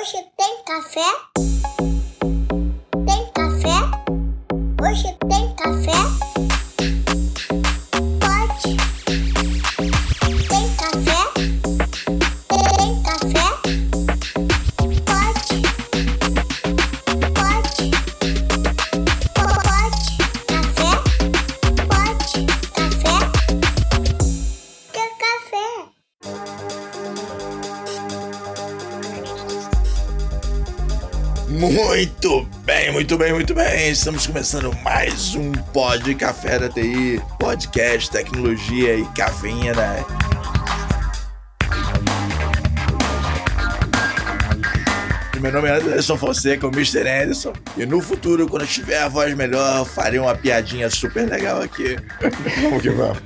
Hoje tem café? Muito bem. Estamos começando mais um Pod Café da TI, podcast, tecnologia e cafeína. Meu nome é Anderson Fonseca, o Mr. Anderson. E no futuro, quando tiver a voz melhor, farei uma piadinha super legal aqui. Vamos que vamos.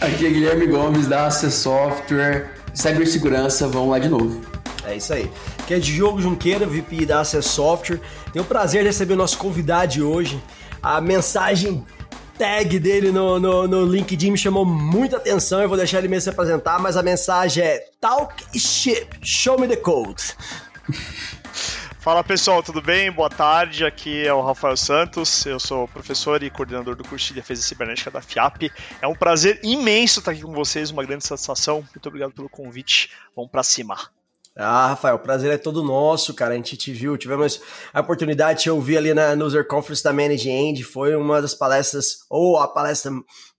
Aqui é Guilherme Gomes da Access Software. Cibersegurança, vamos lá de novo. É isso aí. Que é Diogo Junqueira, VP da Access Software. Tenho o prazer de receber o nosso convidado de hoje. A mensagem tag dele no, no, no LinkedIn me chamou muita atenção. Eu vou deixar ele mesmo se apresentar, mas a mensagem é Talk Ship, Show Me the Code. Fala pessoal, tudo bem? Boa tarde. Aqui é o Rafael Santos. Eu sou professor e coordenador do curso de defesa cibernética da FIAP. É um prazer imenso estar aqui com vocês, uma grande satisfação. Muito obrigado pelo convite. Vamos para cima. Ah, Rafael, o prazer é todo nosso, cara. A gente te viu, tivemos a oportunidade de ouvir ali na User Conference da Manage End. Foi uma das palestras, ou a palestra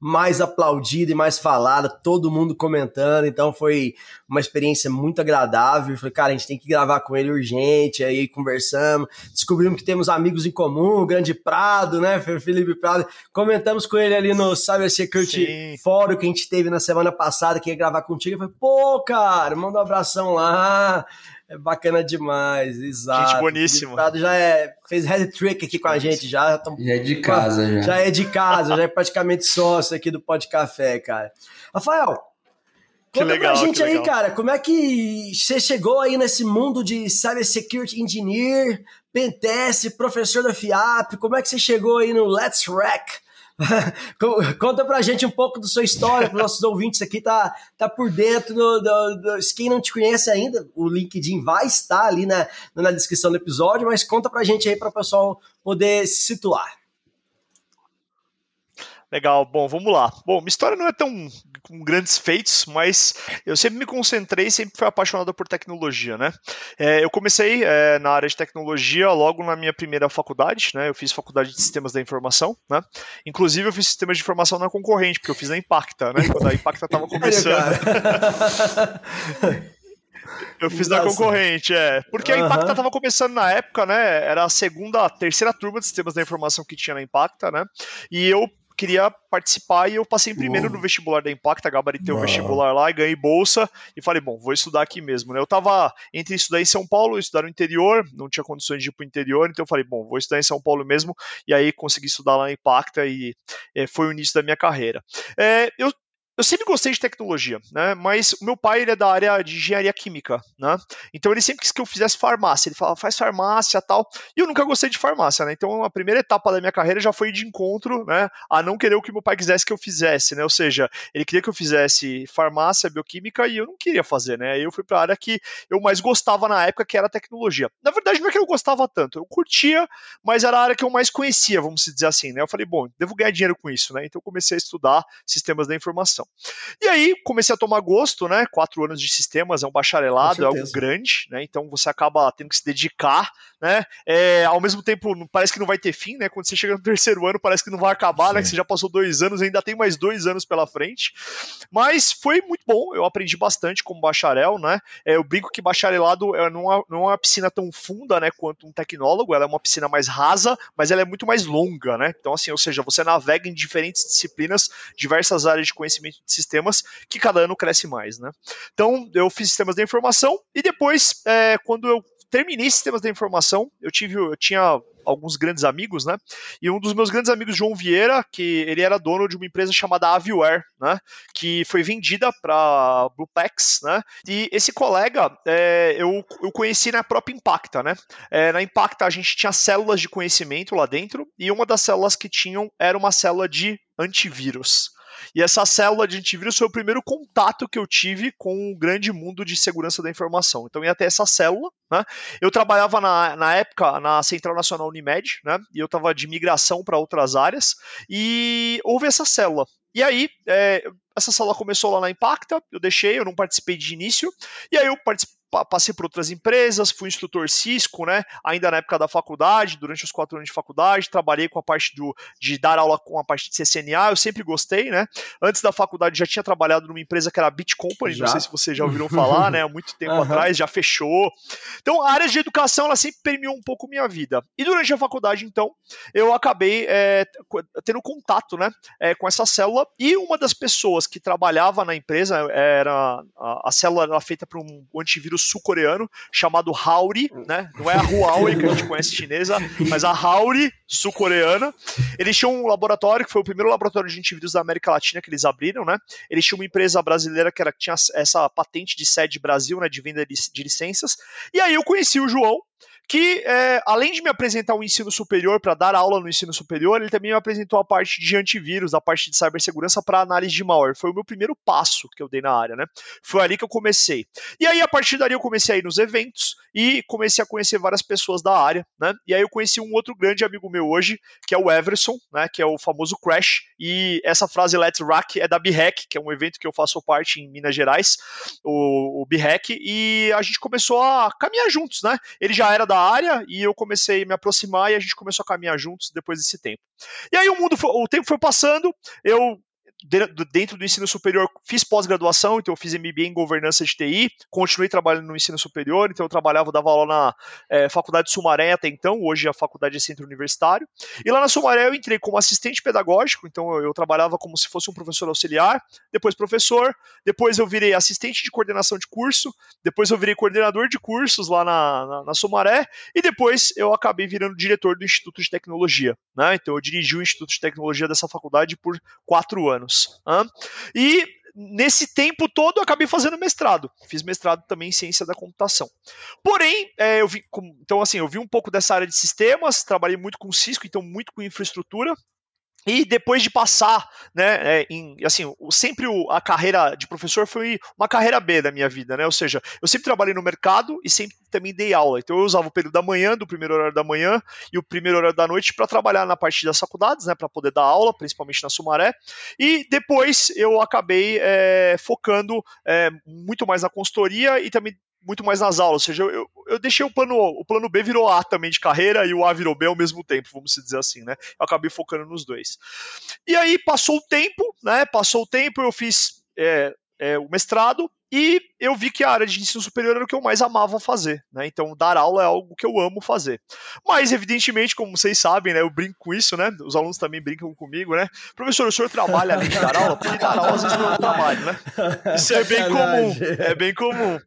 mais aplaudida e mais falada, todo mundo comentando, então foi uma experiência muito agradável. Falei, cara, a gente tem que gravar com ele urgente, aí conversamos, descobrimos que temos amigos em comum, o Grande Prado, né, Felipe Prado, comentamos com ele ali no Cyber Security Sim. Fórum que a gente teve na semana passada, que ia gravar contigo, eu falei, pô, cara, manda um abração lá, é bacana demais, exato. Gente boníssimo. O já é, fez head trick aqui com a gente, já. já é de casa, já. Já é de casa, já é praticamente sócio aqui do Pod Café, cara. Rafael, que conta legal, pra gente aí, legal. cara, como é que você chegou aí nesse mundo de Cyber Security Engineer, Pentest, professor da FIAP, como é que você chegou aí no Let's Rack? Conta pra gente um pouco da sua história, para os nossos ouvintes aqui tá, tá por dentro. Do, do, do, quem não te conhece ainda, o LinkedIn vai estar ali na, na descrição do episódio, mas conta pra gente aí para o pessoal poder se situar. Legal, bom, vamos lá. Bom, minha história não é tão com grandes feitos, mas eu sempre me concentrei, sempre fui apaixonado por tecnologia, né? É, eu comecei é, na área de tecnologia logo na minha primeira faculdade, né? Eu fiz faculdade de sistemas da informação, né? Inclusive eu fiz sistemas de informação na concorrente, porque eu fiz na Impacta, né? Quando a Impacta estava começando. Eu fiz Nossa. na concorrente, é. Porque a Impacta estava começando na época, né? Era a segunda, a terceira turma de sistemas da informação que tinha na Impacta, né? E eu queria participar e eu passei em primeiro no vestibular da Impacta, gabaritei o vestibular lá e ganhei bolsa e falei, bom, vou estudar aqui mesmo, né? Eu tava entre estudar em São Paulo e estudar no interior, não tinha condições de ir pro interior, então eu falei, bom, vou estudar em São Paulo mesmo e aí consegui estudar lá na Impacta e é, foi o início da minha carreira. É, eu eu sempre gostei de tecnologia, né? Mas o meu pai ele é da área de engenharia química, né? Então ele sempre quis que eu fizesse farmácia. Ele falava, faz farmácia tal. E eu nunca gostei de farmácia, né? Então a primeira etapa da minha carreira já foi de encontro, né? A não querer o que meu pai quisesse que eu fizesse, né? Ou seja, ele queria que eu fizesse farmácia, bioquímica e eu não queria fazer, né? Eu fui para a área que eu mais gostava na época, que era tecnologia. Na verdade, não é que eu gostava tanto, eu curtia, mas era a área que eu mais conhecia, vamos dizer assim, né? Eu falei, bom, devo ganhar dinheiro com isso, né? Então eu comecei a estudar sistemas da informação. E aí comecei a tomar gosto, né? Quatro anos de sistemas é um bacharelado, é algo grande, né? Então você acaba tendo que se dedicar, né? É, ao mesmo tempo, parece que não vai ter fim, né? Quando você chega no terceiro ano, parece que não vai acabar, Sim. né? Que você já passou dois anos, ainda tem mais dois anos pela frente. Mas foi muito bom, eu aprendi bastante como bacharel, né? É, eu brinco que bacharelado é, não, é, não é uma piscina tão funda, né? Quanto um tecnólogo, ela é uma piscina mais rasa, mas ela é muito mais longa, né? Então, assim, ou seja, você navega em diferentes disciplinas, diversas áreas de conhecimento de sistema sistemas que cada ano cresce mais, né? Então eu fiz sistemas da informação e depois, é, quando eu terminei sistemas da informação, eu tive, eu tinha alguns grandes amigos, né? E um dos meus grandes amigos, João Vieira, que ele era dono de uma empresa chamada Aviware, né? Que foi vendida para Bluepex, né? E esse colega é, eu, eu conheci na própria Impacta, né? É, na Impacta a gente tinha células de conhecimento lá dentro e uma das células que tinham era uma célula de antivírus. E essa célula de antivírus foi o primeiro contato que eu tive com o grande mundo de segurança da informação. Então, ia até essa célula, né? Eu trabalhava na, na época na Central Nacional Unimed, né? E eu estava de migração para outras áreas, e houve essa célula. E aí, é, essa célula começou lá na Impacta, eu deixei, eu não participei de início, e aí eu participei passei por outras empresas, fui instrutor Cisco, né? Ainda na época da faculdade, durante os quatro anos de faculdade, trabalhei com a parte do, de dar aula com a parte de CCNA, eu sempre gostei, né? Antes da faculdade já tinha trabalhado numa empresa que era a Bit Company, já? não sei se vocês já ouviram falar, né? Há muito tempo uhum. atrás, já fechou. Então, a área de educação, ela sempre permeou um pouco minha vida. E durante a faculdade, então, eu acabei é, tendo contato, né? É, com essa célula e uma das pessoas que trabalhava na empresa era a, a célula era feita por um antivírus sul-coreano chamado Hauri, né? Não é a Huawei que a gente conhece chinesa, mas a Hauri sul-coreana. Eles tinham um laboratório que foi o primeiro laboratório de antivírus da América Latina que eles abriram, né? Eles tinham uma empresa brasileira que, era, que tinha essa patente de sede Brasil, né? De venda de, de licenças. E aí eu conheci o João que é, além de me apresentar o ensino superior para dar aula no ensino superior, ele também me apresentou a parte de antivírus, a parte de cibersegurança para análise de malware. Foi o meu primeiro passo que eu dei na área, né? Foi ali que eu comecei. E aí a partir dali eu comecei a ir nos eventos e comecei a conhecer várias pessoas da área, né? E aí eu conheci um outro grande amigo meu hoje, que é o Everson, né? Que é o famoso Crash. E essa frase Let's Rock é da BHAC, que é um evento que eu faço parte em Minas Gerais, o, o BHAC, e a gente começou a caminhar juntos, né? Ele já era da da área e eu comecei a me aproximar e a gente começou a caminhar juntos depois desse tempo. E aí o mundo, foi, o tempo foi passando, eu dentro do ensino superior, fiz pós-graduação, então eu fiz MBA em governança de TI, continuei trabalhando no ensino superior, então eu trabalhava, dava aula na é, Faculdade de Sumaré até então, hoje a faculdade é centro universitário, e lá na Sumaré eu entrei como assistente pedagógico, então eu, eu trabalhava como se fosse um professor auxiliar, depois professor, depois eu virei assistente de coordenação de curso, depois eu virei coordenador de cursos lá na, na, na Sumaré, e depois eu acabei virando diretor do Instituto de Tecnologia, né? então eu dirigi o Instituto de Tecnologia dessa faculdade por quatro anos anos. E nesse tempo todo eu acabei fazendo mestrado. Fiz mestrado também em ciência da computação. Porém, é, eu vi, então assim, eu vi um pouco dessa área de sistemas, trabalhei muito com Cisco, então muito com infraestrutura. E depois de passar, né, é, em, assim, sempre o, a carreira de professor foi uma carreira B da minha vida, né? Ou seja, eu sempre trabalhei no mercado e sempre também dei aula. Então eu usava o período da manhã, do primeiro horário da manhã e o primeiro horário da noite para trabalhar na parte das faculdades, né, para poder dar aula, principalmente na Sumaré. E depois eu acabei é, focando é, muito mais na consultoria e também muito mais nas aulas, ou seja, eu, eu deixei o plano, o plano B virou A também de carreira e o A virou B ao mesmo tempo, vamos dizer assim, né? Eu acabei focando nos dois. E aí passou o tempo, né? Passou o tempo, eu fiz é, é, o mestrado, e eu vi que a área de ensino superior era o que eu mais amava fazer, né? Então, dar aula é algo que eu amo fazer. Mas, evidentemente, como vocês sabem, né? Eu brinco com isso, né? Os alunos também brincam comigo, né? Professor, o senhor trabalha além de dar aula? Porque dar aula às vezes não é um trabalho, né? Isso é bem comum. É bem comum.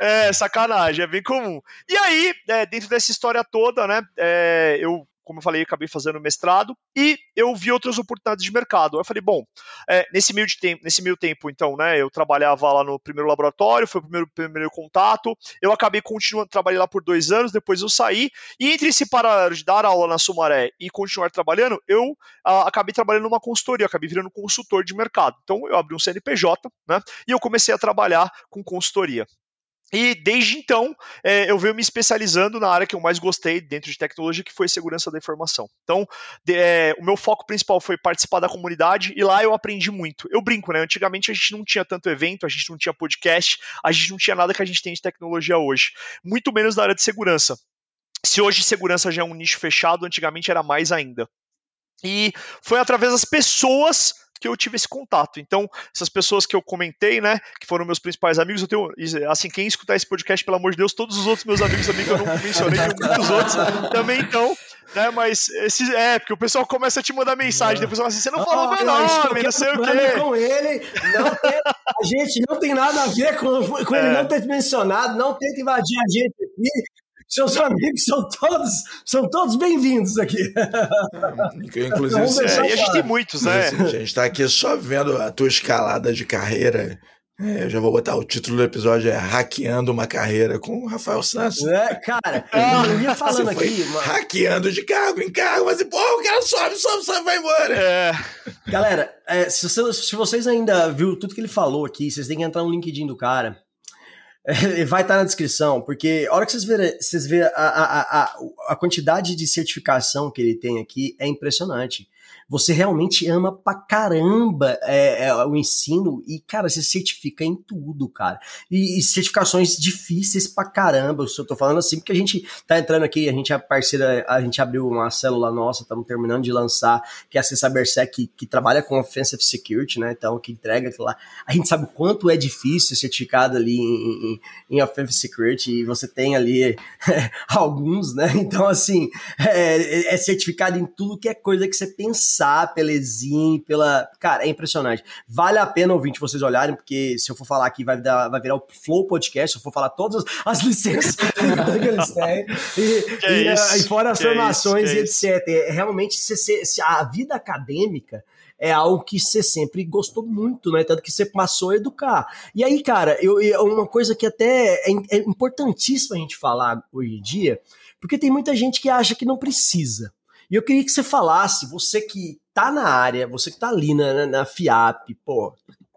É, sacanagem, é bem comum. E aí, é, dentro dessa história toda, né? É, eu como eu falei, acabei fazendo mestrado e eu vi outras oportunidades de mercado. Eu falei, bom, é, nesse, meio de tempo, nesse meio tempo, então, né, eu trabalhava lá no primeiro laboratório, foi o primeiro, primeiro contato, eu acabei continuando, trabalhei lá por dois anos, depois eu saí, e entre esse paralelo de dar aula na Sumaré e continuar trabalhando, eu a, acabei trabalhando numa consultoria, acabei virando consultor de mercado. Então, eu abri um CNPJ, né, e eu comecei a trabalhar com consultoria. E desde então é, eu venho me especializando na área que eu mais gostei dentro de tecnologia, que foi segurança da informação. Então, de, é, o meu foco principal foi participar da comunidade e lá eu aprendi muito. Eu brinco, né? Antigamente a gente não tinha tanto evento, a gente não tinha podcast, a gente não tinha nada que a gente tem de tecnologia hoje, muito menos na área de segurança. Se hoje segurança já é um nicho fechado, antigamente era mais ainda. E foi através das pessoas que eu tive esse contato. Então, essas pessoas que eu comentei, né, que foram meus principais amigos, eu tenho, assim, quem escutar esse podcast, pelo amor de Deus, todos os outros meus amigos também que eu não mencionei, e muitos outros também então, né, mas esse, é, porque o pessoal começa a te mandar mensagem, depois fala assim, você não falou meu nome, não sei o quê. com ele, tem, a gente não tem nada a ver com, com é. ele não ter mencionado, não tenta invadir a gente aqui, seus amigos são todos, são todos bem-vindos aqui. Inclusive, é, e a gente tem muitos, né? A gente está aqui só vendo a tua escalada de carreira. É, eu já vou botar o título do episódio é Hackeando uma Carreira com o Rafael Santos. É, cara, eu ia falando aqui. Mano. Hackeando de cargo em cargo, mas pô, o cara sobe, sobe, sobe, vai embora. É. Galera, é, se, se, vocês ainda viu tudo que ele falou aqui, vocês têm que entrar no LinkedIn do cara. Vai estar na descrição, porque a hora que vocês verem, vocês verem a, a, a, a quantidade de certificação que ele tem aqui é impressionante você realmente ama pra caramba é, é, o ensino e, cara, você certifica em tudo, cara. E, e, certificações difíceis pra caramba. Eu tô falando assim porque a gente tá entrando aqui, a gente é parceira, a gente abriu uma célula nossa, estamos terminando de lançar, que é a CyberSec, que, que trabalha com Offensive Security, né? Então, que entrega aquilo lá. A gente sabe o quanto é difícil certificado ali em, em, em Offensive Security e você tem ali alguns, né? Então, assim, é, é certificado em tudo que é coisa que você pensa passar pela Exim, pela. Cara, é impressionante. Vale a pena, ouvinte, vocês olharem, porque se eu for falar aqui, vai, dar, vai virar o Flow Podcast, se eu for falar todas as licenças que eles têm. E, e, isso, e, fora as formações e etc. É, realmente, se, se, se a vida acadêmica é algo que você sempre gostou muito, né? Tanto que você passou a educar. E aí, cara, eu, eu uma coisa que até é, é importantíssima a gente falar hoje em dia, porque tem muita gente que acha que não precisa. E eu queria que você falasse, você que tá na área, você que tá ali na, na FIAP, pô,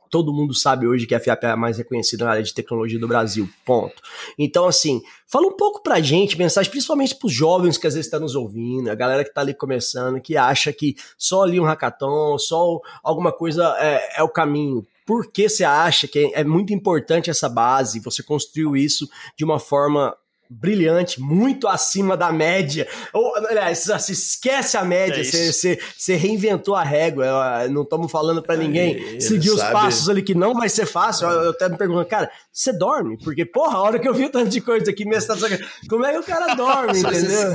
todo mundo sabe hoje que a FIAP é a mais reconhecida na área de tecnologia do Brasil, ponto. Então, assim, fala um pouco pra gente, mensagem principalmente pros jovens que às vezes estão tá nos ouvindo, a galera que tá ali começando, que acha que só ali um hackathon, só alguma coisa é, é o caminho. Por que você acha que é muito importante essa base, você construiu isso de uma forma brilhante, muito acima da média. Ou, aliás, se esquece a média, você é reinventou a régua. Não estamos falando para ninguém ele seguir os passos ali que não vai ser fácil. Eu, eu até me pergunto, cara, você dorme? Porque, porra, a hora que eu vi tanto de coisa aqui, minha estação, como é que o cara dorme, entendeu?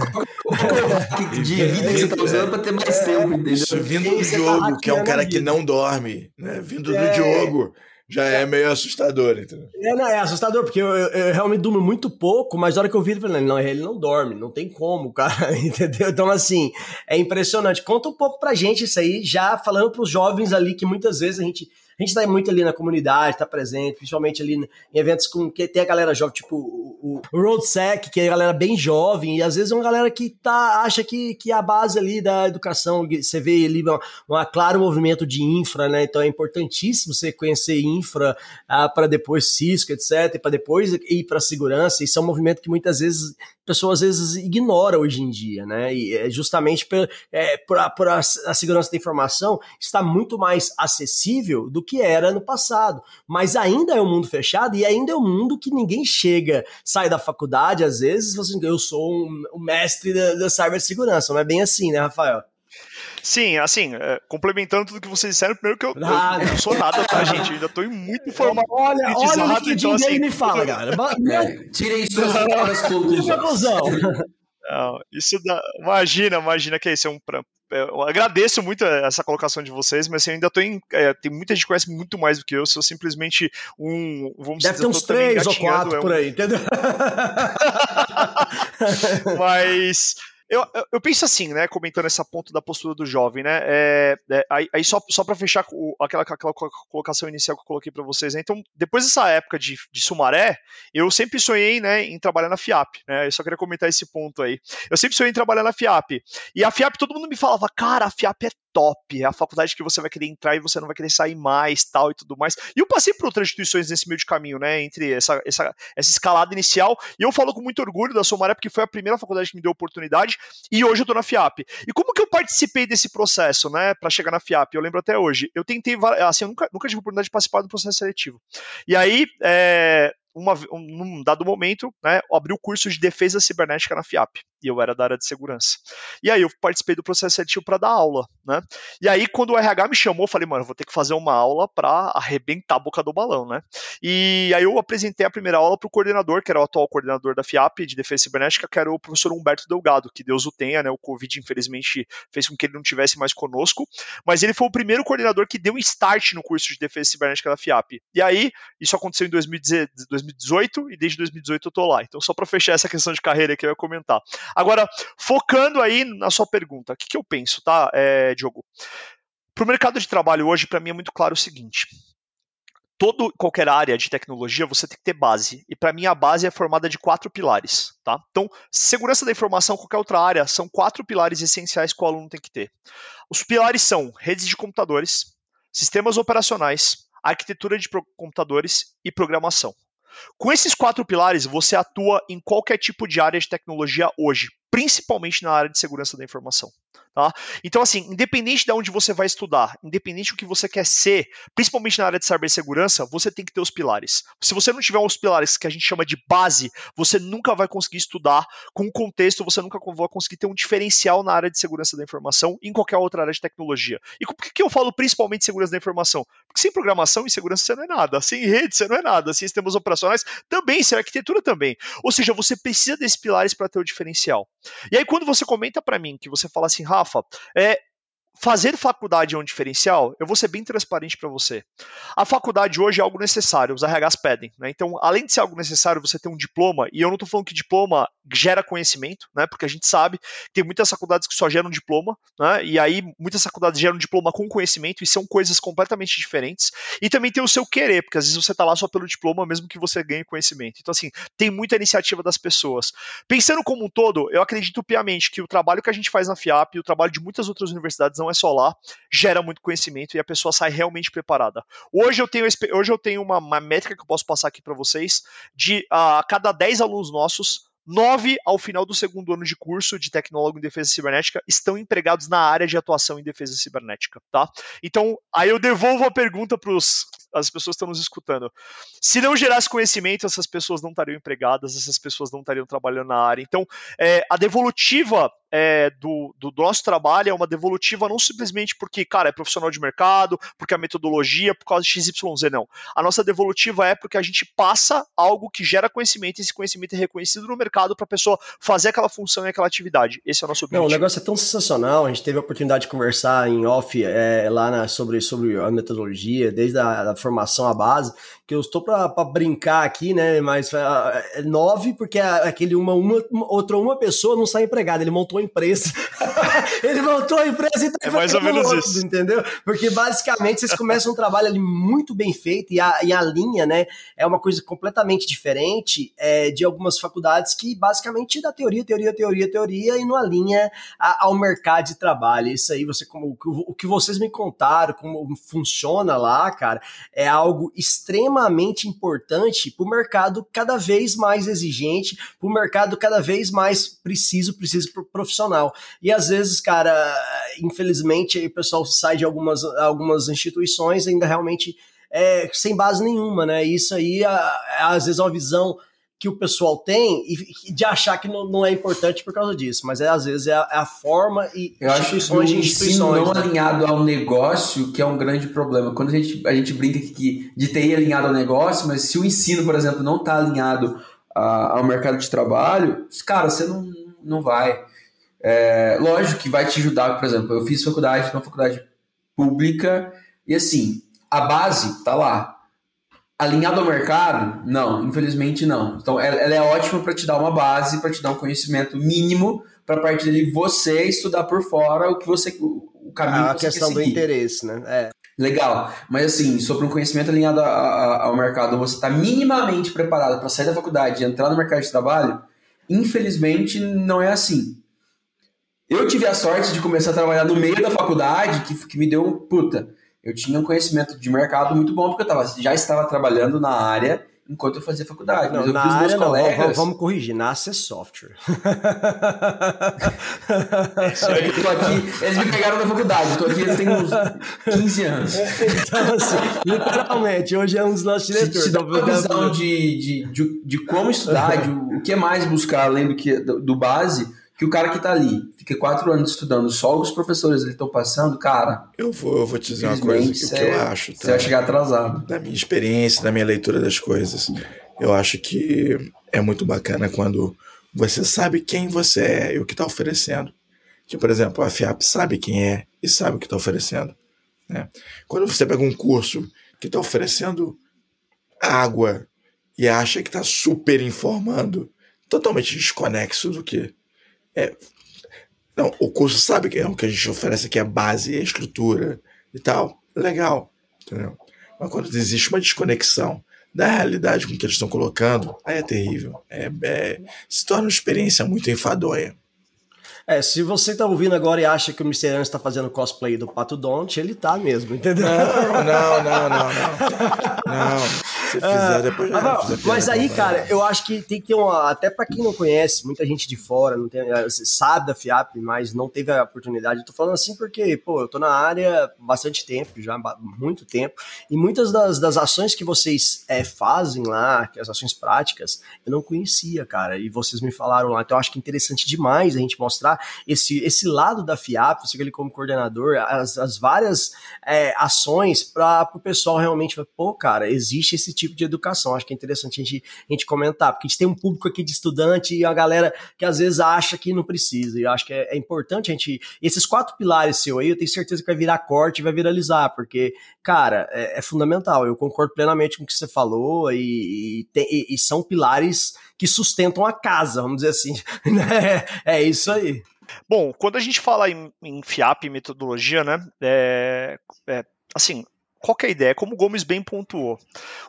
de vida que você tá usando pra ter mais tempo, entendeu? Vindo do Diogo, tá que é um cara que não dorme, né? Vindo do é... Diogo já é meio assustador, entendeu? É, não, é assustador, porque eu, eu, eu, realmente durmo muito pouco, mas na hora que eu vi, ele falei, não, ele não dorme, não tem como, cara, entendeu? Então, assim, é impressionante. Conta um pouco pra gente isso aí, já falando pros jovens ali, que muitas vezes a gente a gente está muito ali na comunidade, está presente, principalmente ali em eventos com que tem a galera jovem, tipo o, RoadSec, que é a galera bem jovem, e às vezes é uma galera que tá, acha que, que a base ali da educação, você vê ali um claro movimento de infra, né? Então é importantíssimo você conhecer infra ah, para depois Cisco, etc., para depois ir para segurança. Isso é um movimento que muitas vezes pessoas às vezes ignora hoje em dia, né? E é justamente por, é, por, a, por a, a, segurança da informação está muito mais acessível do que era no passado. Mas ainda é um mundo fechado e ainda é um mundo que ninguém chega, sai da faculdade, às vezes, assim, eu sou um, um mestre da, da cibersegurança. Não é bem assim, né, Rafael? Sim, assim, é, complementando tudo que vocês disseram, primeiro que eu, ah, eu não sou nada, tá, gente? Eu ainda tô muito informado. Olha, olha o LinkedIn então, assim, me fala, cara. É, tirem suas próprias conclusões. Não, isso dá. Imagina, imagina que isso é um. Eu agradeço muito essa colocação de vocês, mas eu ainda tô em. É, tem muita gente que conhece muito mais do que eu, sou simplesmente um. Vamos Deve dizer, ter uns três ou quatro é um... por aí, entendeu? mas eu, eu, penso assim, né, comentando essa ponto da postura do jovem, né, é, é, aí, aí, só, só para fechar o, aquela, aquela colocação inicial que eu coloquei para vocês, né, então, depois dessa época de, de Sumaré, eu sempre sonhei, né, em trabalhar na FIAP, né, eu só queria comentar esse ponto aí. Eu sempre sonhei em trabalhar na FIAP, e a FIAP, todo mundo me falava, cara, a FIAP é top, é a faculdade que você vai querer entrar e você não vai querer sair mais, tal e tudo mais. E eu passei por outras instituições nesse meio de caminho, né, entre essa, essa, essa escalada inicial, e eu falo com muito orgulho da Somaré, porque foi a primeira faculdade que me deu oportunidade, e hoje eu tô na FIAP. E como que eu participei desse processo, né, para chegar na FIAP? Eu lembro até hoje. Eu tentei, assim, eu nunca, nunca tive oportunidade de participar do processo seletivo. E aí, é, uma, um, num dado momento, né, abri o curso de defesa cibernética na FIAP e eu era da área de segurança. E aí eu participei do processo seletivo para dar aula, né? E aí quando o RH me chamou, eu falei, mano, eu vou ter que fazer uma aula para arrebentar a boca do balão, né? E aí eu apresentei a primeira aula para o coordenador, que era o atual coordenador da FIAP de defesa cibernética, que era o professor Humberto Delgado, que Deus o tenha, né? O Covid infelizmente fez com que ele não tivesse mais conosco, mas ele foi o primeiro coordenador que deu um start no curso de defesa cibernética da FIAP. E aí isso aconteceu em 2018 e desde 2018 eu tô lá. Então só para fechar essa questão de carreira que eu ia comentar. Agora, focando aí na sua pergunta, o que, que eu penso, tá, é, Diogo? Para o mercado de trabalho hoje, para mim é muito claro o seguinte: todo qualquer área de tecnologia você tem que ter base. E para mim a base é formada de quatro pilares, tá? Então, segurança da informação, qualquer outra área, são quatro pilares essenciais que o aluno tem que ter. Os pilares são redes de computadores, sistemas operacionais, arquitetura de computadores e programação. Com esses quatro pilares, você atua em qualquer tipo de área de tecnologia hoje, principalmente na área de segurança da informação. Tá? Então, assim, independente de onde você vai estudar, independente do que você quer ser, principalmente na área de cibersegurança, você tem que ter os pilares. Se você não tiver os pilares que a gente chama de base, você nunca vai conseguir estudar com o contexto, você nunca vai conseguir ter um diferencial na área de segurança da informação em qualquer outra área de tecnologia. E por que eu falo principalmente segurança da informação? Porque sem programação e segurança você não é nada, sem rede você não é nada, sem sistemas operacionais também, sem arquitetura também. Ou seja, você precisa desses pilares para ter o diferencial. E aí, quando você comenta para mim que você fala assim, Rafa, é, fazer faculdade é um diferencial, eu vou ser bem transparente para você. A faculdade hoje é algo necessário, os RHs pedem. Né? Então, além de ser algo necessário, você ter um diploma, e eu não estou falando que diploma gera conhecimento, né? porque a gente sabe que tem muitas faculdades que só geram diploma, né? e aí muitas faculdades geram diploma com conhecimento, e são coisas completamente diferentes. E também tem o seu querer, porque às vezes você está lá só pelo diploma, mesmo que você ganhe conhecimento. Então, assim, tem muita iniciativa das pessoas. Pensando como um todo, eu acredito piamente que o trabalho que a gente faz na FIAP, o trabalho de muitas outras universidades não é só lá, gera muito conhecimento e a pessoa sai realmente preparada. Hoje eu tenho, hoje eu tenho uma, uma métrica que eu posso passar aqui para vocês de a uh, cada 10 alunos nossos, Nove, ao final do segundo ano de curso de tecnólogo em defesa cibernética, estão empregados na área de atuação em defesa cibernética, tá? Então, aí eu devolvo a pergunta para as pessoas estão nos escutando. Se não gerasse conhecimento, essas pessoas não estariam empregadas, essas pessoas não estariam trabalhando na área. Então, é, a devolutiva é, do, do, nosso trabalho é uma devolutiva não simplesmente porque, cara, é profissional de mercado, porque a metodologia, por causa de XYZ, não. A nossa devolutiva é porque a gente passa algo que gera conhecimento e esse conhecimento é reconhecido no mercado para a pessoa fazer aquela função e aquela atividade. Esse é o nosso objetivo. Não, o negócio é tão sensacional, a gente teve a oportunidade de conversar em off é, lá na, sobre, sobre a metodologia, desde a da formação à base, que eu estou para brincar aqui, né? Mas é nove, porque aquele uma, uma, outra uma pessoa não sai empregada, ele montou a empresa. ele montou a empresa e tá É mais ou menos outro, isso. Entendeu? Porque basicamente vocês começam um trabalho ali muito bem feito e a, e a linha, né? É uma coisa completamente diferente é, de algumas faculdades que basicamente dá teoria, teoria, teoria, teoria e não alinha a, ao mercado de trabalho. Isso aí, você, como, o que vocês me contaram, como funciona lá, cara, é algo extremamente importante para o mercado cada vez mais exigente, para o mercado cada vez mais preciso, preciso profissional. E às vezes, cara, infelizmente, o pessoal sai de algumas, algumas instituições ainda realmente é, sem base nenhuma, né? Isso aí, às vezes, é uma visão que o pessoal tem e de achar que não, não, é importante por causa disso, mas é, às vezes é a, é a forma e Eu instituições acho que o instituições. não né? alinhado ao negócio que é um grande problema. Quando a gente, a gente brinca que de TI alinhado ao negócio, mas se o ensino, por exemplo, não está alinhado a, ao mercado de trabalho, cara, você não, não vai. É, lógico que vai te ajudar, por exemplo, eu fiz faculdade, uma faculdade pública, e assim, a base tá lá Alinhado ao mercado? Não, infelizmente não. Então ela, é ótima para te dar uma base, para te dar um conhecimento mínimo, para partir dali você estudar por fora o que você o caminho ah, que você a questão do interesse, né? É. Legal, mas assim, sobre um conhecimento alinhado a, a, ao mercado, você está minimamente preparado para sair da faculdade e entrar no mercado de trabalho? Infelizmente, não é assim. Eu tive a sorte de começar a trabalhar no meio da faculdade, que, que me deu, puta, eu tinha um conhecimento de mercado muito bom, porque eu tava, já estava trabalhando na área enquanto eu fazia faculdade. Não, mas eu na meus não, colegas. Vamos, vamos corrigir, nasce é software. eu tô aqui, eles me pegaram na faculdade, eu tô aqui, eles têm uns 15 anos. Então, assim, literalmente, hoje é um dos nossos diretores. Se, se dá uma visão de, de, de, de como estudar, de o que mais buscar além do que do, do base que o cara que tá ali fica quatro anos estudando só os professores estão passando, cara. Eu vou, eu vou te dizer uma coisa que, que eu acho. Tá? Você vai chegar atrasado. Da minha experiência, da minha leitura das coisas, eu acho que é muito bacana quando você sabe quem você é e o que está oferecendo. Que, por exemplo, a FIAP sabe quem é e sabe o que está oferecendo. Né? Quando você pega um curso que está oferecendo água e acha que está super informando, totalmente desconexo do que é, não, o curso sabe que é o que a gente oferece aqui, a base, a estrutura e tal. Legal, entendeu? Mas quando existe uma desconexão da realidade com que eles estão colocando, aí é terrível. É, é, se torna uma experiência muito enfadonha. É, se você tá ouvindo agora e acha que o Mr. Ernst tá fazendo cosplay do Pato Don't, ele tá mesmo, entendeu? Não, não, não, não, não. Não. Se fizer, ah, depois já mas, mas aí, cara, eu acho que tem que ter uma. Até para quem não conhece, muita gente de fora, não tem, eh, sabe da FIAP, mas não teve a oportunidade. Eu tô falando assim porque, pô, eu tô na área bastante tempo, já muito tempo, e muitas das, das ações que vocês é, fazem lá, que as ações práticas, eu não conhecia, cara, e vocês me falaram lá. Então eu acho que é interessante demais a gente mostrar esse, esse lado da FIAP, você ele como coordenador, as, as várias é, ações para o pessoal realmente, pô, cara, existe esse tipo de educação. Acho que é interessante a gente, a gente comentar, porque a gente tem um público aqui de estudante e a galera que às vezes acha que não precisa. E eu acho que é, é importante a gente. Esses quatro pilares seu aí, eu tenho certeza que vai virar corte e vai viralizar, porque, cara, é, é fundamental. Eu concordo plenamente com o que você falou e, e, tem, e, e são pilares que sustentam a casa, vamos dizer assim. Né? é isso aí. Bom, quando a gente fala em, em FIAP, metodologia, né, é, é, assim, qual é a ideia? Como o Gomes bem pontuou.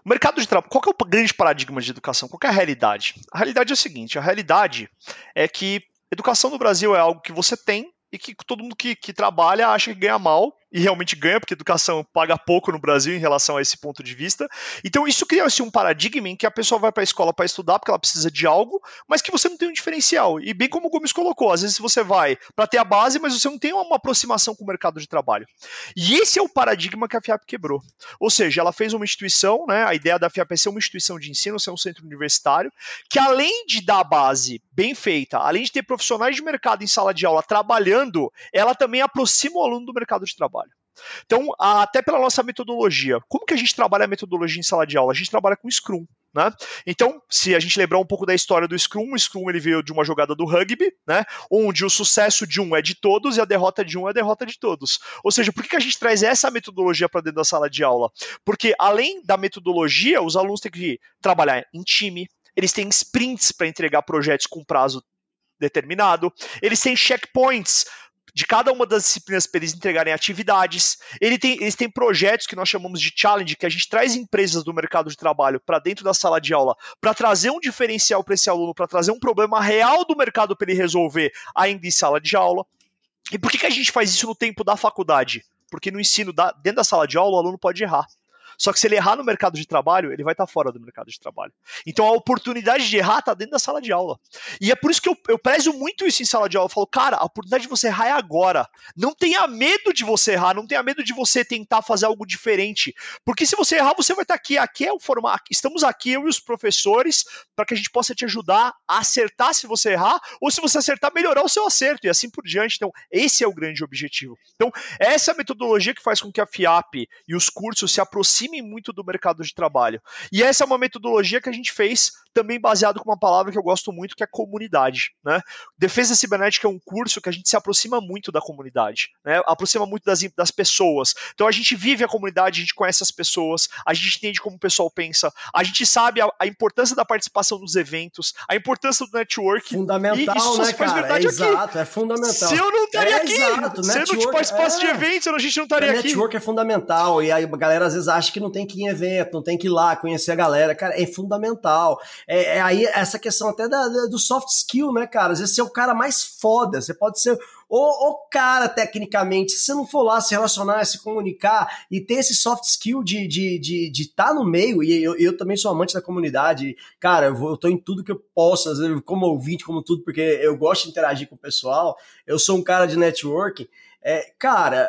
O mercado de trabalho, qual é o grande paradigma de educação? Qual é a realidade? A realidade é a seguinte: a realidade é que educação no Brasil é algo que você tem e que todo mundo que, que trabalha acha que ganha mal e realmente ganha, porque educação paga pouco no Brasil em relação a esse ponto de vista. Então isso cria assim, um paradigma em que a pessoa vai para a escola para estudar porque ela precisa de algo, mas que você não tem um diferencial. E bem como o Gomes colocou, às vezes você vai para ter a base, mas você não tem uma aproximação com o mercado de trabalho. E esse é o paradigma que a FIAP quebrou. Ou seja, ela fez uma instituição, né, a ideia da FIAP é ser uma instituição de ensino, ser um centro universitário, que além de dar a base bem feita, além de ter profissionais de mercado em sala de aula trabalhando, ela também aproxima o aluno do mercado de trabalho. Então, até pela nossa metodologia, como que a gente trabalha a metodologia em sala de aula? A gente trabalha com Scrum. Né? Então, se a gente lembrar um pouco da história do Scrum, o Scrum ele veio de uma jogada do rugby, né? onde o sucesso de um é de todos e a derrota de um é a derrota de todos. Ou seja, por que a gente traz essa metodologia para dentro da sala de aula? Porque além da metodologia, os alunos têm que trabalhar em time, eles têm sprints para entregar projetos com prazo determinado, eles têm checkpoints de cada uma das disciplinas para eles entregarem atividades. Ele tem, eles têm projetos que nós chamamos de challenge, que a gente traz empresas do mercado de trabalho para dentro da sala de aula para trazer um diferencial para esse aluno, para trazer um problema real do mercado para ele resolver ainda em sala de aula. E por que, que a gente faz isso no tempo da faculdade? Porque no ensino, da, dentro da sala de aula, o aluno pode errar. Só que se ele errar no mercado de trabalho, ele vai estar fora do mercado de trabalho. Então a oportunidade de errar está dentro da sala de aula. E é por isso que eu, eu prezo muito isso em sala de aula. Eu falo, cara, a oportunidade de você errar é agora. Não tenha medo de você errar, não tenha medo de você tentar fazer algo diferente. Porque se você errar, você vai estar aqui. Aqui é o formato. Estamos aqui, eu e os professores, para que a gente possa te ajudar a acertar se você errar, ou se você acertar, melhorar o seu acerto, e assim por diante. Então, esse é o grande objetivo. Então, essa é a metodologia que faz com que a FIAP e os cursos se aproximem aproxime muito do mercado de trabalho. E essa é uma metodologia que a gente fez também baseado com uma palavra que eu gosto muito, que é comunidade. Né? Defesa Cibernética é um curso que a gente se aproxima muito da comunidade, né? aproxima muito das, das pessoas. Então a gente vive a comunidade, a gente conhece as pessoas, a gente entende como o pessoal pensa, a gente sabe a, a importância da participação nos eventos, a importância do network. Fundamental, e isso né, cara? É exato, é fundamental. Se eu não estaria é aqui, exato. se network, eu não participasse é... de eventos, a gente não estaria aqui. Network é fundamental, e aí a galera às vezes acha que não tem que ir em evento, não tem que ir lá conhecer a galera. Cara, é fundamental. É, é aí essa questão até da, da, do soft skill, né, cara? Às vezes você é o cara mais foda, você pode ser o, o cara tecnicamente. Se você não for lá se relacionar, se comunicar e ter esse soft skill de estar de, de, de tá no meio, e eu, eu também sou amante da comunidade, cara, eu, vou, eu tô em tudo que eu posso, como ouvinte, como tudo, porque eu gosto de interagir com o pessoal, eu sou um cara de networking. É, cara,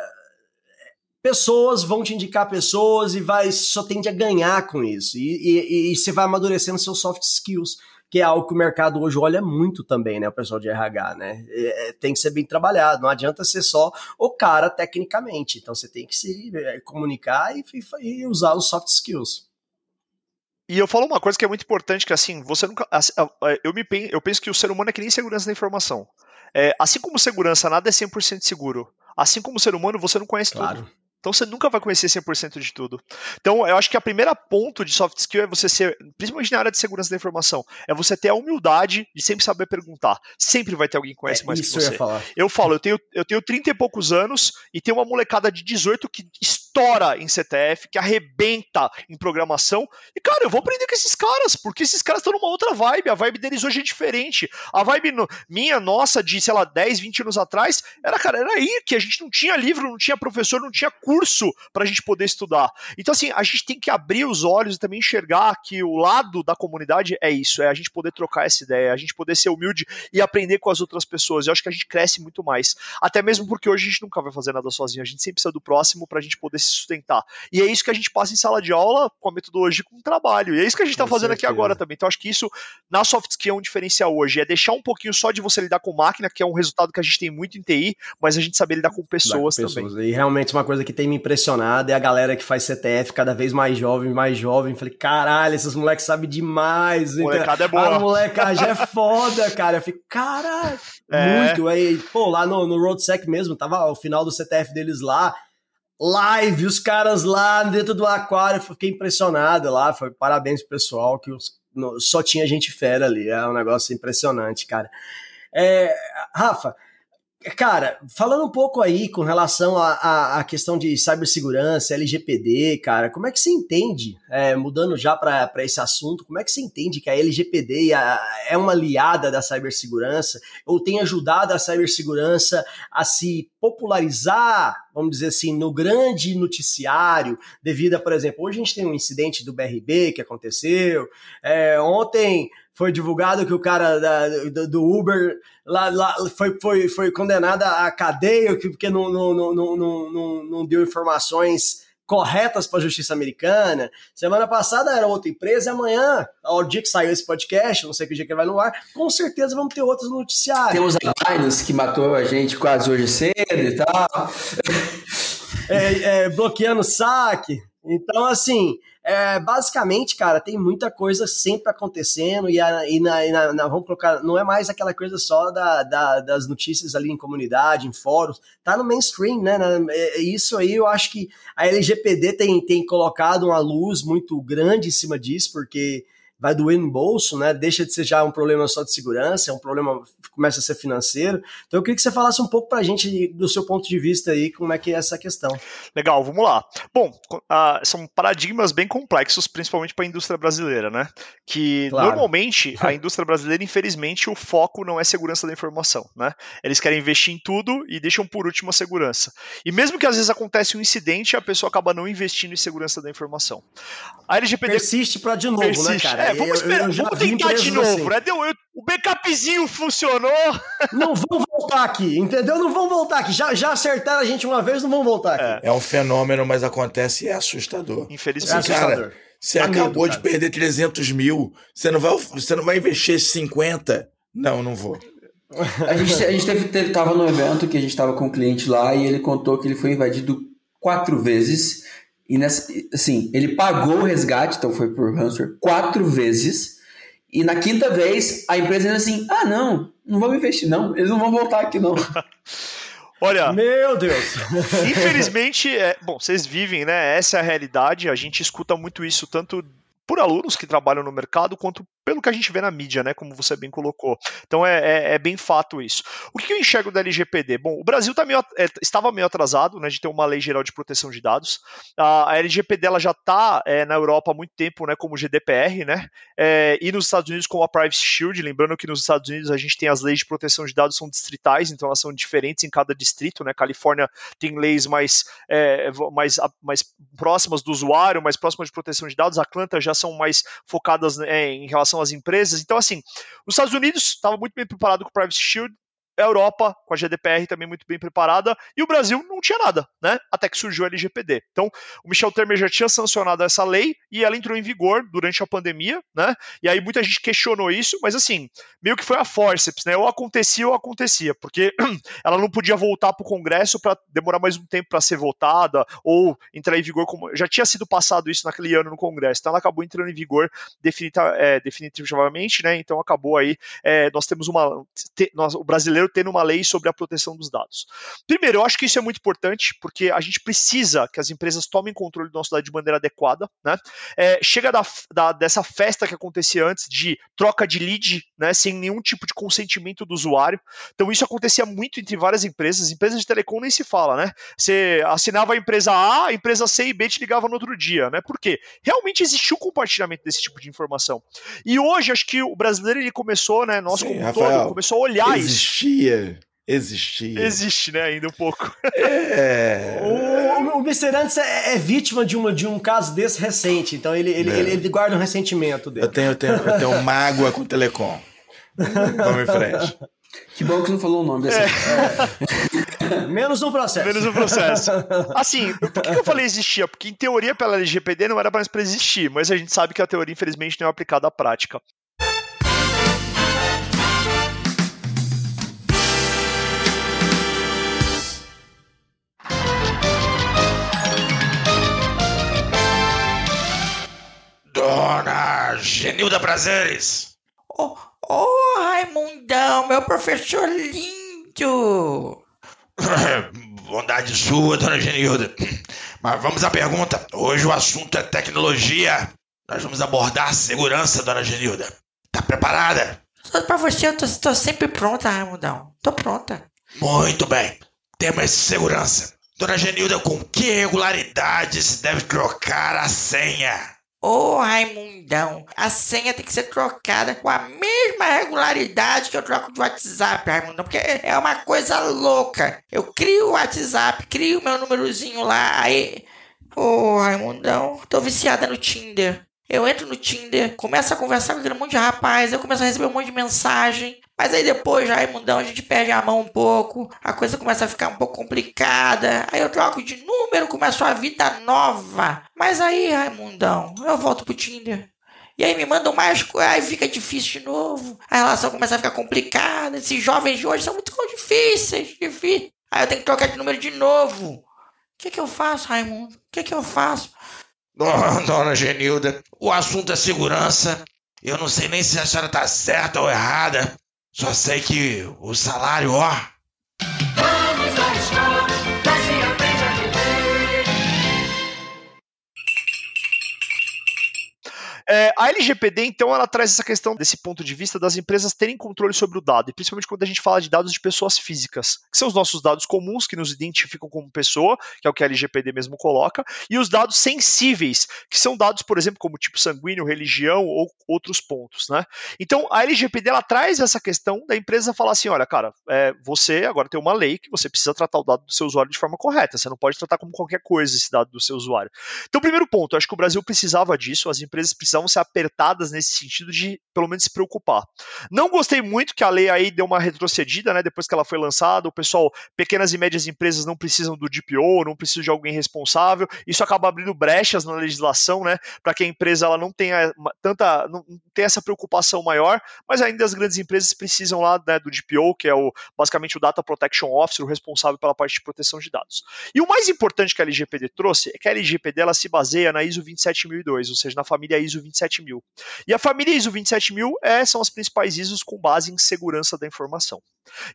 pessoas vão te indicar pessoas e vai só tende a ganhar com isso. E, e, e, você vai amadurecendo seus soft skills, que é algo que o mercado hoje olha muito também, né? O pessoal de RH, né? É, tem que ser bem trabalhado, não adianta ser só o cara tecnicamente. Então você tem que se é, comunicar e, e usar os soft skills. E eu falo uma coisa que é muito importante, que assim, você nunca. Eu, me, eu penso que o ser humano é que nem segurança da informação. É, assim como segurança, nada é 100% seguro. Assim como o ser humano, você não conhece claro. tudo. Então você nunca vai conhecer 100% de tudo. Então eu acho que a primeira ponto de soft skill é você ser, principalmente na área de segurança da informação, é você ter a humildade de sempre saber perguntar. Sempre vai ter alguém que conhece é, mais que você. Eu, eu falo, eu tenho, eu tenho 30 e poucos anos e tem uma molecada de 18 que estoura em CTF, que arrebenta em programação. E, cara, eu vou aprender com esses caras, porque esses caras estão numa outra vibe. A vibe deles hoje é diferente. A vibe no, minha, nossa, de, sei lá, 10, 20 anos atrás, era, cara, era aí que a gente não tinha livro, não tinha professor, não tinha curso pra gente poder estudar. Então, assim, a gente tem que abrir os olhos e também enxergar que o lado da comunidade é isso, é a gente poder trocar essa ideia, a gente poder ser humilde e aprender com as outras pessoas. Eu acho que a gente cresce muito mais. Até mesmo porque hoje a gente nunca vai fazer nada sozinho, a gente sempre precisa do próximo pra gente poder se sustentar. E é isso que a gente passa em sala de aula com a metodologia com o trabalho. E é isso que a gente está fazendo certeza. aqui agora também. Então acho que isso na soft skill é um diferencial hoje, é deixar um pouquinho só de você lidar com máquina, que é um resultado que a gente tem muito em TI, mas a gente saber lidar com pessoas, com pessoas. também. E realmente uma coisa que tem me impressionado é a galera que faz CTF cada vez mais jovem, mais jovem. Falei, caralho, esses moleques sabem demais. Molecada é boa. A molecagem é foda, cara. Eu fiquei, caralho, é. muito. Aí, pô, lá no, no RoadSec mesmo, tava o final do CTF deles lá, live, os caras lá dentro do aquário, fiquei impressionado lá, foi parabéns pessoal, que os, no, só tinha gente fera ali, é um negócio impressionante, cara. É, Rafa, Cara, falando um pouco aí com relação à questão de cibersegurança, LGPD, cara, como é que você entende, é, mudando já para esse assunto, como é que você entende que a LGPD é uma aliada da cibersegurança ou tem ajudado a cibersegurança a se popularizar, vamos dizer assim, no grande noticiário, devido a, por exemplo, hoje a gente tem um incidente do BRB que aconteceu, é, ontem foi divulgado que o cara da, do, do, Uber lá, lá, foi, foi, foi condenado à cadeia porque não, não, não, não, não, não deu informações corretas para a justiça americana. Semana passada era outra empresa e amanhã, ao dia que saiu esse podcast, não sei que dia que vai no ar, com certeza vamos ter outros noticiários. Temos a Binance que matou a gente quase hoje cedo e tal. é, é, bloqueando saque. Então, assim, é, basicamente, cara, tem muita coisa sempre acontecendo e, a, e, na, e na, na, vamos colocar, não é mais aquela coisa só da, da, das notícias ali em comunidade, em fóruns, tá no mainstream, né? É, isso aí eu acho que a LGPD tem, tem colocado uma luz muito grande em cima disso, porque vai doer no bolso, né? Deixa de ser já um problema só de segurança, é um problema começa a ser financeiro. Então eu queria que você falasse um pouco para a gente do seu ponto de vista aí, como é que é essa questão. Legal, vamos lá. Bom, uh, são paradigmas bem complexos, principalmente para a indústria brasileira, né? Que claro. normalmente a indústria brasileira, infelizmente, o foco não é segurança da informação, né? Eles querem investir em tudo e deixam por último a segurança. E mesmo que às vezes acontece um incidente, a pessoa acaba não investindo em segurança da informação. A LGPD persiste para de novo, né, persiste. né, cara? É, vamos, esperar, eu, eu vamos tentar de novo, assim. né? Deu, eu, o backupzinho funcionou. Não vão voltar aqui, entendeu? Não vão voltar aqui. Já, já acertaram a gente uma vez, não vão voltar aqui. É, é um fenômeno, mas acontece e é assustador. Infelizmente. É assustador. Cara, você tá acabou de perder 300 mil, você não vai, você não vai investir 50? Não, não vou. A gente, a gente teve, teve, tava no evento que a gente estava com um cliente lá e ele contou que ele foi invadido quatro vezes e nessa, assim, ele pagou o resgate, então foi por ransomware, quatro vezes. E na quinta vez, a empresa diz assim: ah, não, não vamos investir, não. Eles não vão voltar aqui, não. Olha. Meu Deus! Infelizmente, é, bom, vocês vivem, né? Essa é a realidade. A gente escuta muito isso tanto por alunos que trabalham no mercado, quanto pelo que a gente vê na mídia, né, como você bem colocou. Então é, é, é bem fato isso. O que eu enxergo da LGPD? Bom, o Brasil tá meio, é, estava meio atrasado né, de ter uma lei geral de proteção de dados. A, a LGPD ela já está é, na Europa há muito tempo né, como GDPR, né, é, e nos Estados Unidos como a Privacy Shield. Lembrando que nos Estados Unidos a gente tem as leis de proteção de dados são distritais, então elas são diferentes em cada distrito. Né, Califórnia tem leis mais, é, mais, mais próximas do usuário, mais próximas de proteção de dados. Atlanta já são mais focadas né, em relação às empresas. Então, assim, os Estados Unidos estava muito bem preparado com o Privacy Shield, a Europa, com a GDPR também muito bem preparada, e o Brasil não tinha nada, né? Até que surgiu a LGPD. Então, o Michel Temer já tinha sancionado essa lei e ela entrou em vigor durante a pandemia, né? E aí muita gente questionou isso, mas assim, meio que foi a forceps, né? Ou acontecia ou acontecia, porque ela não podia voltar para o Congresso para demorar mais um tempo para ser votada ou entrar em vigor como já tinha sido passado isso naquele ano no Congresso. Então, ela acabou entrando em vigor é, definitivamente, né? Então, acabou aí. É, nós temos uma. Te, nós, o brasileiro brasileiro tendo uma lei sobre a proteção dos dados. Primeiro, eu acho que isso é muito importante, porque a gente precisa que as empresas tomem controle do nosso dado de maneira adequada. Né? É, chega da, da, dessa festa que acontecia antes de troca de lead, né, sem nenhum tipo de consentimento do usuário. Então, isso acontecia muito entre várias empresas. Empresas de telecom nem se fala, né? Você assinava a empresa A, a empresa C e B te ligava no outro dia, né? Por quê? Realmente existiu compartilhamento desse tipo de informação. E hoje, acho que o brasileiro ele começou, né? Nós, Sim, como Rafael, todo, começou a olhar existia. isso existia. Existe, né? Ainda um pouco. É. o, o, o Mr. Antes é, é, vítima de, uma, de um caso desse recente, então ele, ele, é. ele, ele, guarda um ressentimento dele. Eu tenho, eu tenho, eu tenho mágoa com o Telecom. Vamos em frente. Que bom que você não falou o nome dessa. É. Menos um processo. Menos um processo. Assim, por que eu falei existia? Porque em teoria pela LGPD não era mais para existir, mas a gente sabe que a teoria infelizmente não é aplicada à prática. Dona Genilda Prazeres. Oh, oh, Raimundão, meu professor lindo. Bondade sua, dona Genilda. Mas vamos à pergunta. Hoje o assunto é tecnologia. Nós vamos abordar segurança, dona Genilda. Tá preparada? Só pra você, eu tô, tô sempre pronta, Raimundão. Tô pronta. Muito bem. Tema segurança. Dona Genilda, com que regularidade se deve trocar a senha? Ô Raimundão, a senha tem que ser trocada com a mesma regularidade que eu troco de WhatsApp, Raimundão, porque é uma coisa louca. Eu crio o WhatsApp, crio meu númerozinho lá, aí. Ô Raimundão, tô viciada no Tinder. Eu entro no Tinder, começo a conversar com aquele monte de rapaz, eu começo a receber um monte de mensagem. Mas aí depois, já, Raimundão, a gente perde a mão um pouco, a coisa começa a ficar um pouco complicada. Aí eu troco de número, começo a vida nova. Mas aí, Raimundão, eu volto pro Tinder. E aí me mandam mais coisas, aí fica difícil de novo. A relação começa a ficar complicada. Esses jovens de hoje são muito difíceis, difíceis. Aí eu tenho que trocar de número de novo. O que, que eu faço, Raimundo? O que, que eu faço? Dona, dona Genilda, o assunto é segurança. Eu não sei nem se a senhora tá certa ou errada. Só sei que o salário, ó. É, a LGPD, então, ela traz essa questão desse ponto de vista das empresas terem controle sobre o dado, e principalmente quando a gente fala de dados de pessoas físicas, que são os nossos dados comuns, que nos identificam como pessoa, que é o que a LGPD mesmo coloca, e os dados sensíveis, que são dados, por exemplo, como tipo sanguíneo, religião ou outros pontos, né? Então, a LGPD, ela traz essa questão da empresa falar assim, olha, cara, é, você agora tem uma lei que você precisa tratar o dado do seu usuário de forma correta, você não pode tratar como qualquer coisa esse dado do seu usuário. Então, primeiro ponto, acho que o Brasil precisava disso, as empresas precisavam precisavam ser apertadas nesse sentido de, pelo menos, se preocupar. Não gostei muito que a lei aí deu uma retrocedida, né? Depois que ela foi lançada, o pessoal, pequenas e médias empresas não precisam do DPO, não precisam de alguém responsável. Isso acaba abrindo brechas na legislação, né? Para que a empresa ela não tenha tanta, não tenha essa preocupação maior, mas ainda as grandes empresas precisam lá né, do DPO, que é o basicamente o Data Protection Officer, o responsável pela parte de proteção de dados. E o mais importante que a LGPD trouxe é que a LGPD ela se baseia na ISO 27002, ou seja, na família ISO 27000. E a família ISO 27000 é, são as principais ISOs com base em segurança da informação.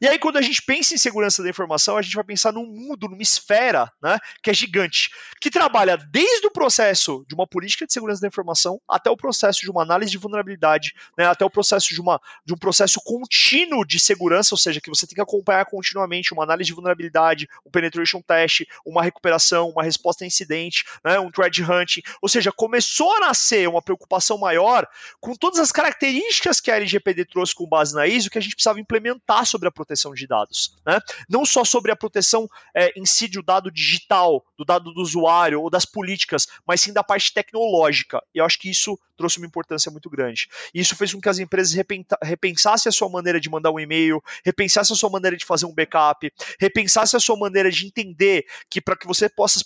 E aí, quando a gente pensa em segurança da informação, a gente vai pensar num mundo, numa esfera, né, que é gigante, que trabalha desde o processo de uma política de segurança da informação até o processo de uma análise de vulnerabilidade, né, até o processo de, uma, de um processo contínuo de segurança, ou seja, que você tem que acompanhar continuamente uma análise de vulnerabilidade, um penetration test, uma recuperação, uma resposta a incidente, né, um threat hunting, ou seja, começou a nascer uma preocupação maior com todas as características que a LGPD trouxe com base na ISO que a gente precisava implementar sobre a proteção de dados. Né? Não só sobre a proteção é, em si do dado digital, do dado do usuário ou das políticas, mas sim da parte tecnológica. E eu acho que isso trouxe uma importância muito grande. E isso fez com que as empresas repensassem a sua maneira de mandar um e-mail, repensassem a sua maneira de fazer um backup, repensassem a sua maneira de entender que para que você possa se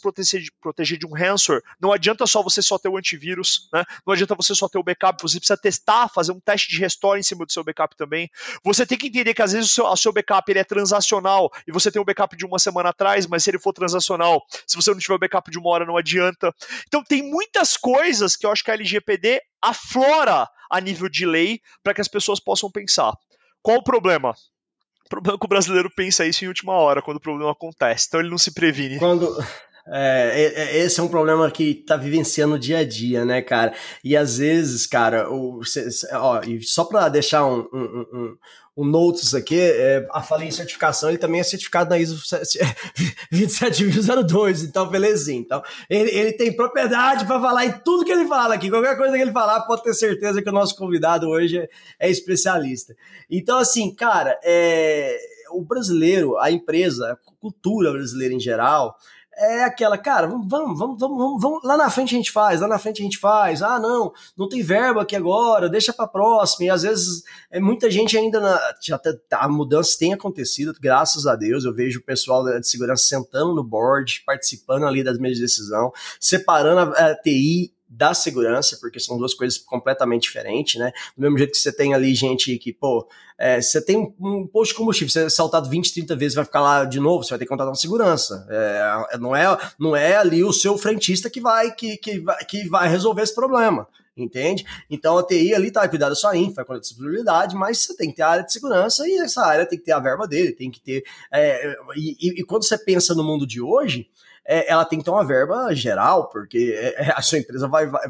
proteger de um ransomware, não adianta só você só ter o antivírus, né? não adianta você só ter o backup, você precisa testar, fazer um teste de restore em cima do seu backup também. Você tem que entender que às vezes o seu, o seu backup ele é transacional e você tem um backup de uma semana atrás, mas se ele for transacional, se você não tiver o backup de uma hora, não adianta. Então tem muitas coisas que eu acho que a LGPD aflora a nível de lei para que as pessoas possam pensar. Qual o problema? O problema é que o brasileiro pensa isso em última hora, quando o problema acontece, então ele não se previne. Quando. É, esse é um problema que tá vivenciando dia a dia, né, cara? E às vezes, cara, o, ó, e só para deixar um, um, um, um notes aqui, é, a falei em certificação, ele também é certificado na ISO 27002, então belezinha. Então, ele, ele tem propriedade para falar em tudo que ele fala aqui. Qualquer coisa que ele falar, pode ter certeza que o nosso convidado hoje é, é especialista. Então, assim, cara, é, o brasileiro, a empresa, a cultura brasileira em geral, é aquela, cara, vamos, vamos, vamos, vamos, vamos, lá na frente a gente faz, lá na frente a gente faz, ah, não, não tem verba aqui agora, deixa para próxima, e às vezes é muita gente ainda, na, já tá, a mudança tem acontecido, graças a Deus, eu vejo o pessoal de segurança sentando no board, participando ali das meias de decisão, separando a, a TI da segurança, porque são duas coisas completamente diferentes, né? Do mesmo jeito que você tem ali gente que, pô, é, você tem um posto de combustível, você é saltado 20, 30 vezes, vai ficar lá de novo, você vai ter que contratar uma segurança. É, não, é, não é ali o seu frentista que vai, que, que, vai, que vai resolver esse problema entende? Então a TI ali tá, vai cuidar da sua infra, cuidar da disponibilidade, mas você tem que ter a área de segurança e essa área tem que ter a verba dele, tem que ter. É, e, e, quando você pensa no mundo de hoje, é, ela tem que ter uma verba geral, porque é, é, a sua empresa vai, vai,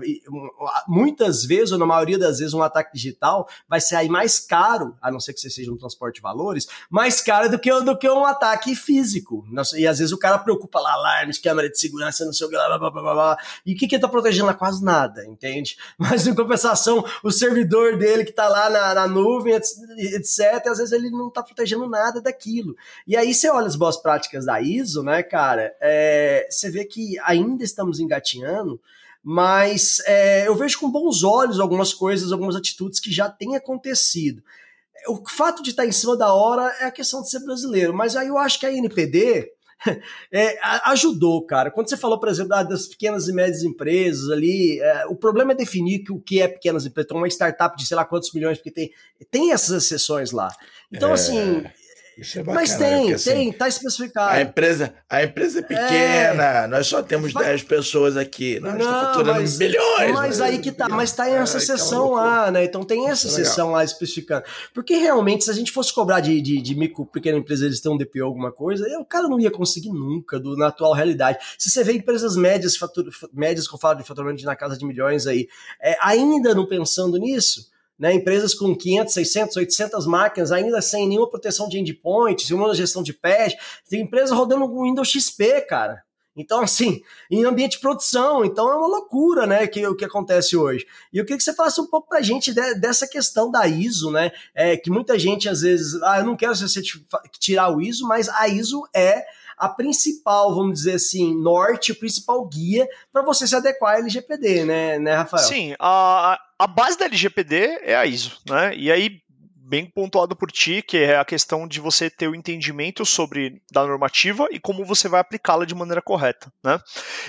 Muitas vezes, ou na maioria das vezes, um ataque digital vai sair mais caro, a não ser que você seja um transporte de valores, mais caro do que, do que um ataque físico. E às vezes o cara preocupa lá, alarmes, câmera de segurança, não sei o que, blá, blá, blá, blá, blá. E o que, que ele tá protegendo lá? Quase nada, entende? Mas em compensação, o servidor dele que tá lá na, na nuvem, etc., às vezes ele não tá protegendo nada daquilo. E aí você olha as boas práticas da ISO, né, cara? É é, você vê que ainda estamos engatinhando, mas é, eu vejo com bons olhos algumas coisas, algumas atitudes que já têm acontecido. O fato de estar em cima da hora é a questão de ser brasileiro, mas aí eu acho que a NPD é, ajudou, cara. Quando você falou, por exemplo, das pequenas e médias empresas ali, é, o problema é definir o que é pequenas empresas. Então, uma startup de sei lá quantos milhões, porque tem, tem essas exceções lá. Então, é... assim, isso é bacana, Mas tem, assim, tem, tá especificado. A empresa, a empresa é pequena, é, nós só temos vai, 10 pessoas aqui, nós estamos faturando mas, bilhões. Mas, aí que tá, mas tá em essa sessão lá, né? Então tem essa sessão lá especificando. Porque realmente, se a gente fosse cobrar de, de, de micro, pequena empresa, eles têm um DPO, alguma coisa, o cara não ia conseguir nunca do, na atual realidade. Se você vê empresas médias, fatura, médias com falo de faturamento na casa de milhões aí, é, ainda não pensando nisso, né, empresas com 500, 600, 800 máquinas, ainda sem nenhuma proteção de endpoint, sem uma gestão de patch, tem empresa rodando com Windows XP, cara. Então, assim, em ambiente de produção, então é uma loucura, né, que, o que acontece hoje. E eu queria que você falasse um pouco pra gente de, dessa questão da ISO, né, é, que muita gente, às vezes, ah, eu não quero tirar o ISO, mas a ISO é a principal, vamos dizer assim, norte, o principal guia para você se adequar à LGPD, né, né Rafael? Sim, a, a base da LGPD é a ISO, né? E aí bem pontuado por ti, que é a questão de você ter o entendimento sobre da normativa e como você vai aplicá-la de maneira correta, né?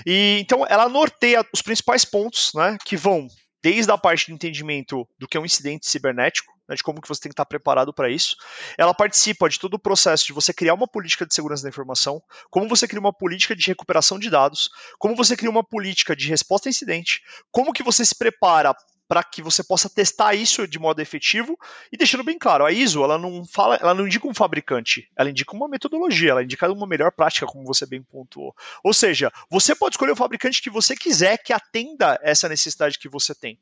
E então ela norteia os principais pontos, né, que vão desde a parte de entendimento do que é um incidente cibernético, né, de como que você tem que estar preparado para isso. Ela participa de todo o processo de você criar uma política de segurança da informação, como você cria uma política de recuperação de dados, como você cria uma política de resposta a incidente, como que você se prepara para que você possa testar isso de modo efetivo e deixando bem claro, a ISO ela não fala, ela não indica um fabricante, ela indica uma metodologia, ela indica uma melhor prática, como você bem pontuou. Ou seja, você pode escolher o fabricante que você quiser que atenda essa necessidade que você tem.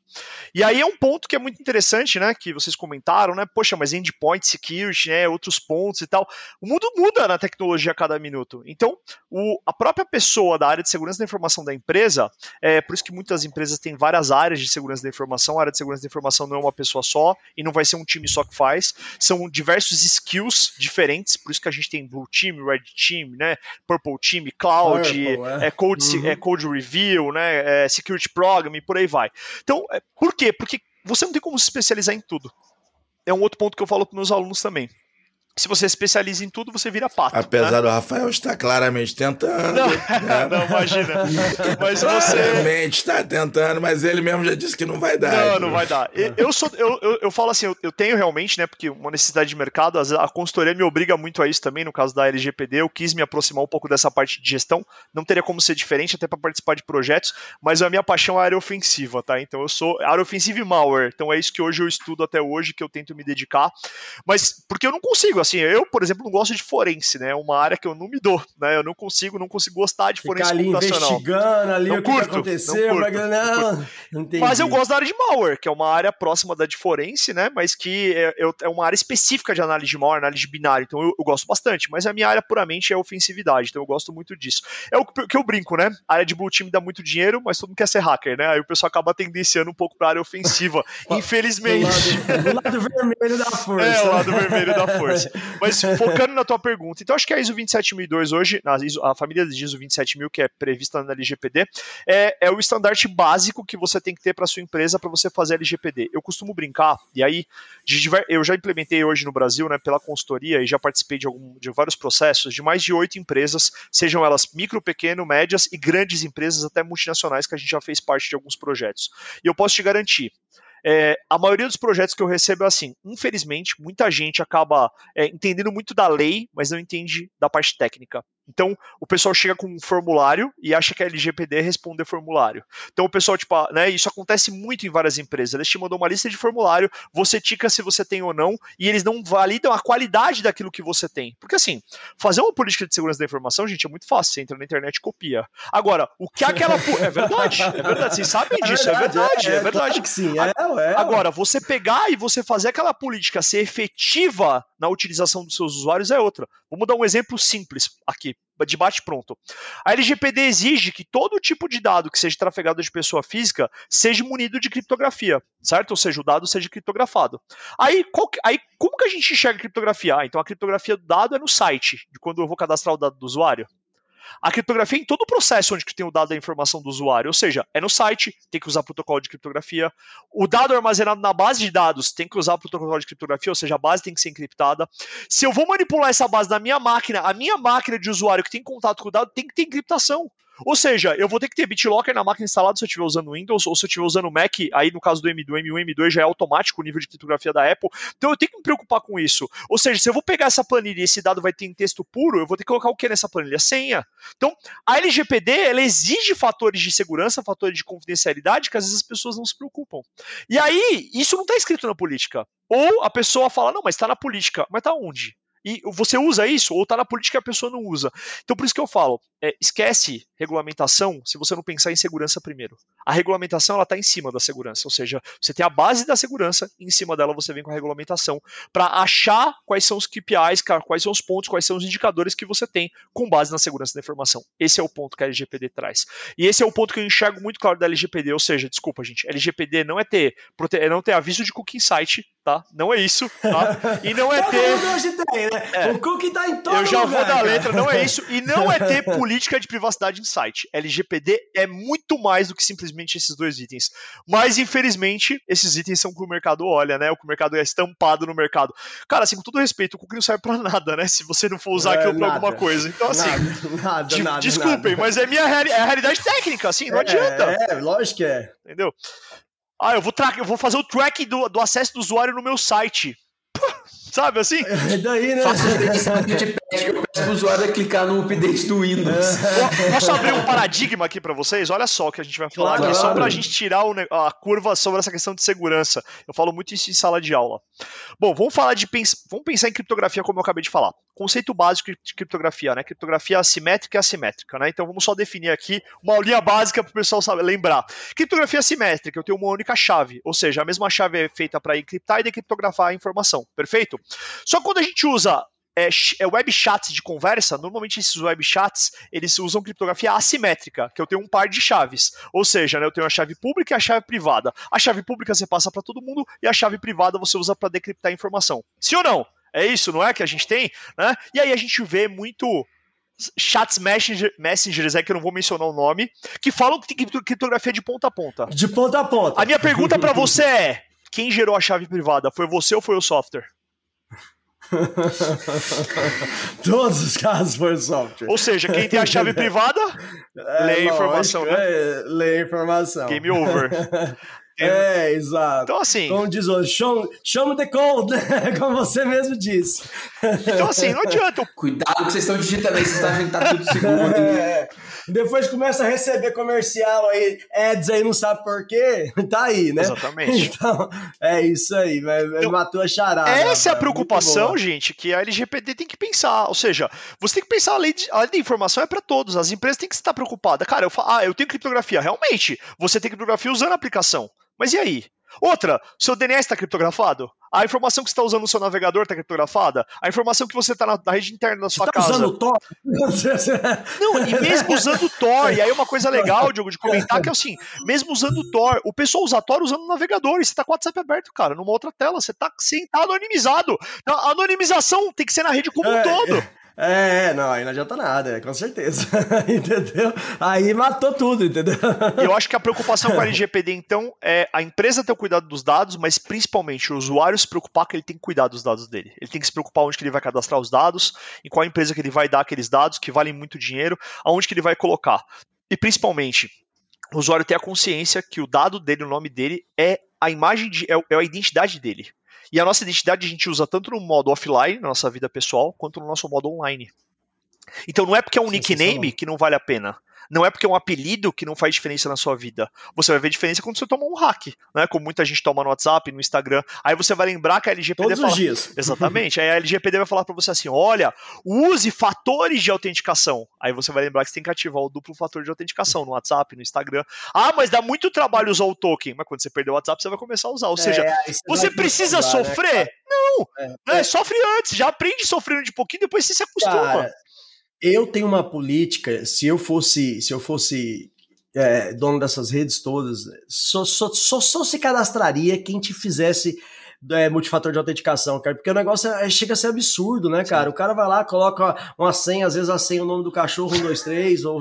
E aí é um ponto que é muito interessante, né, que vocês comentaram, né, poxa, mas endpoint security, né, outros pontos e tal. O mundo muda na tecnologia a cada minuto. Então, o, a própria pessoa da área de segurança da informação da empresa, é por isso que muitas empresas têm várias áreas de segurança da informação informação, a área de segurança da informação não é uma pessoa só e não vai ser um time só que faz. São diversos skills diferentes, por isso que a gente tem Blue Team, Red Team, né, Purple Team, Cloud, Purple, é. É, code, uhum. é, code Review, né, é, Security Program e por aí vai. Então, é, por quê? Porque você não tem como se especializar em tudo. É um outro ponto que eu falo para meus alunos também se você especializa em tudo, você vira pato. Apesar né? do Rafael estar claramente tentando. Não, né? não imagina. Mas você. Claramente está tentando, mas ele mesmo já disse que não vai dar. Não, não vai dar. Eu, sou, eu, eu, eu falo assim, eu, eu, tenho realmente, né? Porque uma necessidade de mercado, a consultoria me obriga muito a isso também, no caso da LGPD. Eu quis me aproximar um pouco dessa parte de gestão. Não teria como ser diferente, até para participar de projetos, mas a minha paixão é a área ofensiva, tá? Então eu sou área ofensiva e malware. Então é isso que hoje eu estudo até hoje, que eu tento me dedicar. Mas porque eu não consigo assim, eu, por exemplo, não gosto de forense, né? É uma área que eu não me dou, né? Eu não consigo, não consigo gostar de forense ali investigando ali Não o que, curto, que aconteceu, não mas curto, não, não. Mas eu gosto da área de malware, que é uma área próxima da de forense, né? Mas que é, é uma área específica de análise de malware, análise de binário. Então eu, eu gosto bastante. Mas a minha área puramente é ofensividade. Então eu gosto muito disso. É o que eu brinco, né? A área de blue team dá muito dinheiro, mas todo mundo quer ser hacker, né? Aí o pessoal acaba tendenciando um pouco pra área ofensiva. Infelizmente. lado, do lado vermelho da força. É, o lado vermelho da força. Mas focando na tua pergunta, então acho que a ISO 27002 hoje, a, família de ISO 27000 que é prevista na LGPD, é, é o estandarte básico que você tem que ter para sua empresa para você fazer LGPD. Eu costumo brincar, e aí eu já implementei hoje no Brasil, né, pela consultoria e já participei de, algum, de vários processos de mais de oito empresas, sejam elas micro, pequeno, médias e grandes empresas, até multinacionais, que a gente já fez parte de alguns projetos. E eu posso te garantir, é, a maioria dos projetos que eu recebo é assim. Infelizmente, muita gente acaba é, entendendo muito da lei, mas não entende da parte técnica. Então, o pessoal chega com um formulário e acha que a LGPD é responder formulário. Então, o pessoal, tipo, ah, né, isso acontece muito em várias empresas. Eles te mandam uma lista de formulário, você tica se você tem ou não, e eles não validam a qualidade daquilo que você tem. Porque, assim, fazer uma política de segurança da informação, gente, é muito fácil. Você entra na internet e copia. Agora, o que aquela. É verdade, é verdade. Vocês sabem disso, é verdade, é, verdade. Claro que sim, é. Agora, você pegar e você fazer aquela política ser efetiva na utilização dos seus usuários é outra. Vamos dar um exemplo simples aqui, de bate pronto. A LGPD exige que todo tipo de dado que seja trafegado de pessoa física seja munido de criptografia, certo? Ou seja, o dado seja criptografado. Aí, que- aí como que a gente enxerga a criptografia? Ah, então a criptografia do dado é no site, de quando eu vou cadastrar o dado do usuário. A criptografia é em todo o processo onde tem o dado da informação do usuário, ou seja, é no site, tem que usar protocolo de criptografia. O dado armazenado na base de dados, tem que usar protocolo de criptografia, ou seja, a base tem que ser encriptada. Se eu vou manipular essa base na minha máquina, a minha máquina de usuário que tem contato com o dado tem que ter encriptação. Ou seja, eu vou ter que ter BitLocker na máquina instalada se eu estiver usando Windows, ou se eu estiver usando Mac, aí no caso do M2, M1, M2 já é automático o nível de criptografia da Apple. Então eu tenho que me preocupar com isso. Ou seja, se eu vou pegar essa planilha e esse dado vai ter em texto puro, eu vou ter que colocar o que nessa planilha? Senha. Então, a LGPD, ela exige fatores de segurança, fatores de confidencialidade que às vezes as pessoas não se preocupam. E aí, isso não está escrito na política. Ou a pessoa fala, não, mas está na política. Mas está onde? E você usa isso, ou está na política e a pessoa não usa. Então, por isso que eu falo, é, esquece regulamentação se você não pensar em segurança primeiro. A regulamentação ela está em cima da segurança, ou seja, você tem a base da segurança e em cima dela você vem com a regulamentação para achar quais são os KPIs, quais são os pontos, quais são os indicadores que você tem com base na segurança da informação. Esse é o ponto que a LGPD traz. E esse é o ponto que eu enxergo muito claro da LGPD, ou seja, desculpa, gente, LGPD não é ter, é não ter aviso de cookie insight, tá? Não é isso, tá? E não é ter né? É. O cookie tá em todo eu já lugar, vou da cara. letra, não é isso. E não é ter política de privacidade em site. LGPD é muito mais do que simplesmente esses dois itens. Mas, infelizmente, esses itens são o que o mercado olha, né? O que o mercado é estampado no mercado. Cara, assim, com todo respeito, o cookie não serve pra nada, né? Se você não for usar É, aquilo pra nada. alguma coisa. Então, assim. Nada, nada, de- nada, desculpem, nada. mas é, minha reali- é a realidade técnica, assim, não adianta. É, é, lógico que é. Entendeu? Ah, eu vou, eu vou fazer o track do, do acesso do usuário no meu site. Sabe assim? E daí, né? Faço isso, a gente pede, eu peço pro usuário clicar no update do Windows. Po- Posso abrir um paradigma aqui pra vocês? Olha só o que a gente vai falar Claro, aqui, só pra gente tirar o a curva sobre essa questão de segurança. Eu falo muito isso em sala de aula. Bom, vamos falar de vamos pensar em criptografia como eu acabei de falar. Conceito básico de criptografia, né? Criptografia assimétrica e assimétrica, né? Então vamos só definir aqui uma aulinha básica para o pessoal saber, lembrar. Criptografia assimétrica, eu tenho uma única chave, ou seja, a mesma chave é feita para encriptar e decriptografar a informação, perfeito? Só que quando a gente usa é, é web chats de conversa, normalmente esses web chats, eles usam criptografia assimétrica, que eu tenho um par de chaves. Ou seja, né, eu tenho a chave pública e a chave privada. A chave pública você passa para todo mundo e a chave privada você usa para decriptar a informação. Sim ou não? É isso, não é que a gente tem, né? E aí a gente vê muito chats messenger, messengers aí que eu não vou mencionar o nome, que falam que tem cripto- criptografia de ponta a ponta. De ponta a ponta. A minha pergunta para você é: quem gerou a chave privada? Foi você ou foi o software? Todos os casos foram software. Ou seja, quem tem a chave privada, É, lê a lógico, informação, né? é, lê a informação. game over. É, exato. Então, assim, Como diz o show, show me the code, né? Como você mesmo disse. então, assim, não adianta. Cuidado que vocês estão digitando aí, vocês estão achando que tá tudo seguro. É, depois começa a receber comercial aí, ads aí, não sabe por quê, tá aí, né? Exatamente. Então, é isso aí, então, matou a charada. Essa é a preocupação, gente, que a LGPD tem que pensar. Ou seja, você tem que pensar, a lei, de, a lei da informação é para todos. As empresas têm que estar preocupadas. Cara, eu falo, ah, eu tenho criptografia. Realmente, você tem criptografia usando a aplicação. Mas e aí? Outra, seu DNS está criptografado? A informação que você está usando no seu navegador está criptografada? A informação que você está na, na, rede interna da sua você tá casa. usando Tor? Não, e mesmo usando Tor, e aí uma coisa legal, Diogo, de comentar que é assim, mesmo usando Tor, o pessoal usa Tor usando o navegador, e você está com o WhatsApp aberto, cara, numa outra tela, você está tá anonimizado. A anonimização tem que ser na rede como um é, todo. É. É, não, aí não adianta nada, com certeza. entendeu? Aí matou tudo, entendeu? Eu acho que a preocupação com a LGPD, então, é a empresa ter o cuidado dos dados, mas principalmente o usuário se preocupar que ele tem que cuidar dos dados dele. Ele tem que se preocupar onde que ele vai cadastrar os dados, em qual empresa que ele vai dar aqueles dados que valem muito dinheiro, aonde que ele vai colocar. E principalmente, o usuário ter a consciência que o dado dele, o nome dele, é a imagem de, é, é a identidade dele. E a nossa identidade a gente usa tanto no modo offline, na nossa vida pessoal, quanto no nosso modo online. Então não é porque é um nickname que não vale a pena. Não é porque é um apelido que não faz diferença na sua vida. Você vai ver diferença quando você toma um hack, né? Como muita gente toma no WhatsApp, no Instagram. Aí você vai lembrar que a LGPD Todos fala... os dias. Exatamente. Aí a LGPD vai falar para você assim: olha, use fatores de autenticação. Aí você vai lembrar que você tem que ativar o duplo fator de autenticação no WhatsApp, no Instagram. Ah, mas dá muito trabalho usar o token. Mas quando você perder o WhatsApp, você vai começar a usar. Ou seja, é, você precisa usar, né, sofrer? Né, não! É, né? é. Sofre antes, já aprende sofrendo de pouquinho, depois você se acostuma. Cara, eu tenho uma política, se eu fosse, se eu fosse é, dono dessas redes todas, só, só, só, só se cadastraria quem te fizesse é, multifator de autenticação, cara, porque o negócio é, chega a ser absurdo, né, cara? Sim. O cara vai lá, coloca uma senha, às vezes a senha, o nome do cachorro, 1, 2, 3, ou.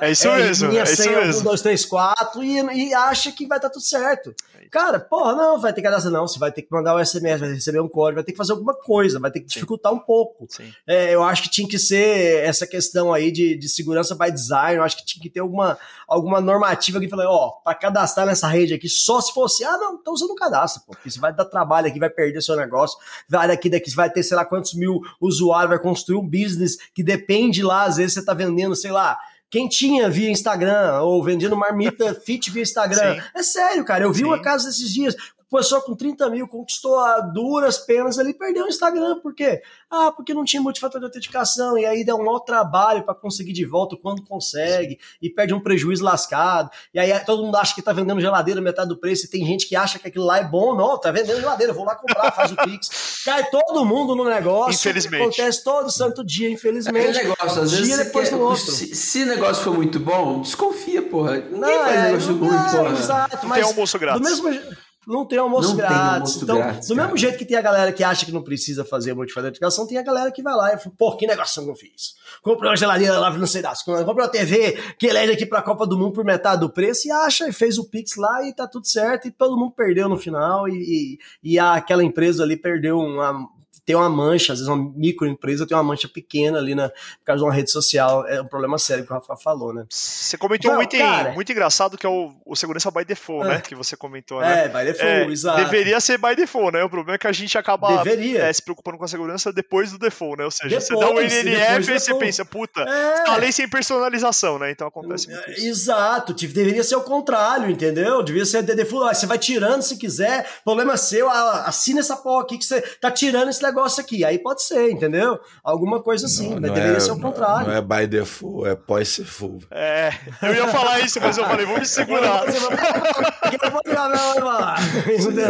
É isso é, mesmo. Minha é senha, isso 1, 2, 3, 4, e, e acha que vai estar tudo certo. É cara, porra, não, vai ter que cadastrar, não. Você vai ter que mandar o um SMS, vai receber um código, vai ter que fazer alguma coisa, vai ter que Sim. dificultar um pouco. É, eu acho que tinha que ser essa questão aí de, de segurança by design, eu acho que tinha que ter alguma, alguma normativa que falei, ó, para cadastrar nessa rede aqui, só se fosse, ah, não, então você não cadastra, pô, porque você vai dar trabalho aqui, vai perder seu negócio, vai daqui, daqui, vai ter, sei lá, quantos mil usuários, vai construir um business que depende lá, às vezes você tá vendendo, sei lá, quem tinha via Instagram ou vendendo marmita fit via Instagram. Sim. É sério, cara. Eu vi Sim. uma casa esses dias pessoa com 30 mil conquistou a duras penas ali, perdeu o Instagram. Por quê? Ah, porque não tinha multifator de autenticação. E aí dá um mau trabalho para conseguir de volta quando consegue. E perde um prejuízo lascado. E aí todo mundo acha que tá vendendo geladeira metade do preço. E tem gente que acha que aquilo lá é bom. Não, tá vendendo geladeira. Vou lá comprar, faz o Pix. Cai todo mundo no negócio. Infelizmente. Acontece todo santo dia, infelizmente. É negócio, às vezes dia depois quer, outro. Se, se o negócio for muito bom, desconfia, porra. Ninguém não, faz é, negócio ruim, porra. Exato, mas. Tem almoço grátis. Do mesmo jeito. Não tem almoço não grátis. Tem almoço então, grátis, do cara. mesmo jeito que tem a galera que acha que não precisa fazer multifator de educação, tem a galera que vai lá e fala, pô, que negócio que eu fiz. Comprei uma geladeira lá, não sei das coisas. Comprei uma TV que elege aqui pra Copa do Mundo por metade do preço e acha, e fez o Pix lá e tá tudo certo. E todo mundo perdeu no final. E, e, e aquela empresa ali perdeu uma, tem uma mancha, às vezes uma microempresa tem uma mancha pequena ali na, por causa de uma rede social. É um problema sério que o Rafa falou, né? Você comentou então, um item cara, muito engraçado que é o, o segurança by default, é, né? Que você comentou, né? É, by default, é, exato. Deveria ser by default, né? O problema é que a gente acaba é, se preocupando com a segurança depois do default, né? Ou seja, depois, você dá o NNF e você pensa, puta, é. tá lei sem personalização, né? Então acontece muito isso. Exato, deveria ser o contrário, entendeu? Devia ser default, você vai tirando se quiser, problema seu, assina essa porra aqui que você tá tirando esse negócio negócio aqui. Aí pode ser, entendeu? Alguma coisa assim, não, mas não deveria é, ser o contrário. Não é by default, é pós-default. É, eu ia falar isso, mas eu falei, vamos me segurar.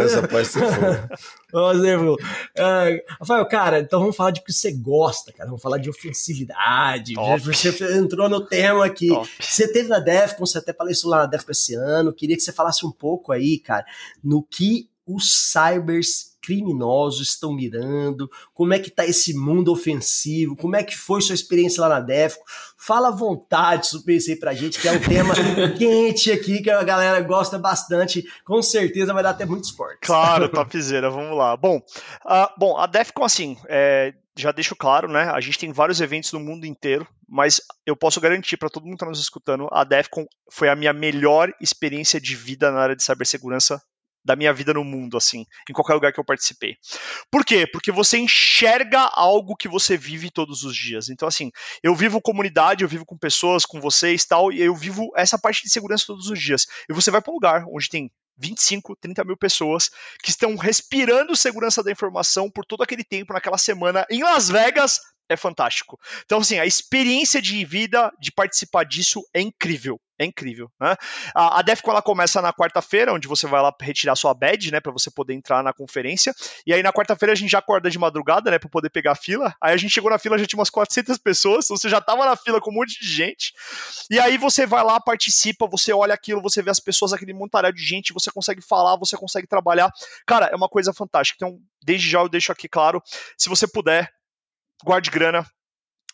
Essa pós-default. Uh, Rafael, cara, então vamos falar de que você gosta, cara. Vamos falar de ofensividade. Top. Você entrou no tema aqui. Top. Você teve na Defcon, você até palestrou lá na Defcon esse ano. Queria que você falasse um pouco aí, cara, no que os cybers criminosos estão mirando, como é que tá esse mundo ofensivo, como é que foi sua experiência lá na Defco. Fala à vontade aí pra gente, que é um tema quente aqui, que a galera gosta bastante. Com certeza vai dar até muito esporte. Claro, topzera, vamos lá. Bom, uh, bom a Defcon, assim, é, já deixo claro, né? A gente tem vários eventos no mundo inteiro, mas eu posso garantir para todo mundo que está nos escutando, a DEFCON foi a minha melhor experiência de vida na área de cibersegurança da minha vida no mundo, assim, em qualquer lugar que eu participei. Por quê? Porque você enxerga algo que você vive todos os dias. Então, assim, eu vivo comunidade, eu vivo com pessoas, com vocês tal, e eu vivo essa parte de segurança todos os dias. E você vai para um lugar onde tem 25, 30 mil pessoas que estão respirando segurança da informação por todo aquele tempo, naquela semana, em Las Vegas, é fantástico. Então, assim, a experiência de vida, de participar disso é incrível. É incrível, né? A, a DEFCON ela começa na quarta-feira, onde você vai lá retirar sua badge, né, para você poder entrar na conferência. E aí na quarta-feira a gente já acorda de madrugada, né, para poder pegar a fila. Aí a gente chegou na fila já tinha umas 400 pessoas, então você já tava na fila com um monte de gente. E aí você vai lá, participa, você olha aquilo, você vê as pessoas, aquele montaréu de gente, você consegue falar, você consegue trabalhar. Cara, é uma coisa fantástica. Então, desde já eu deixo aqui claro, se você puder, guarde grana,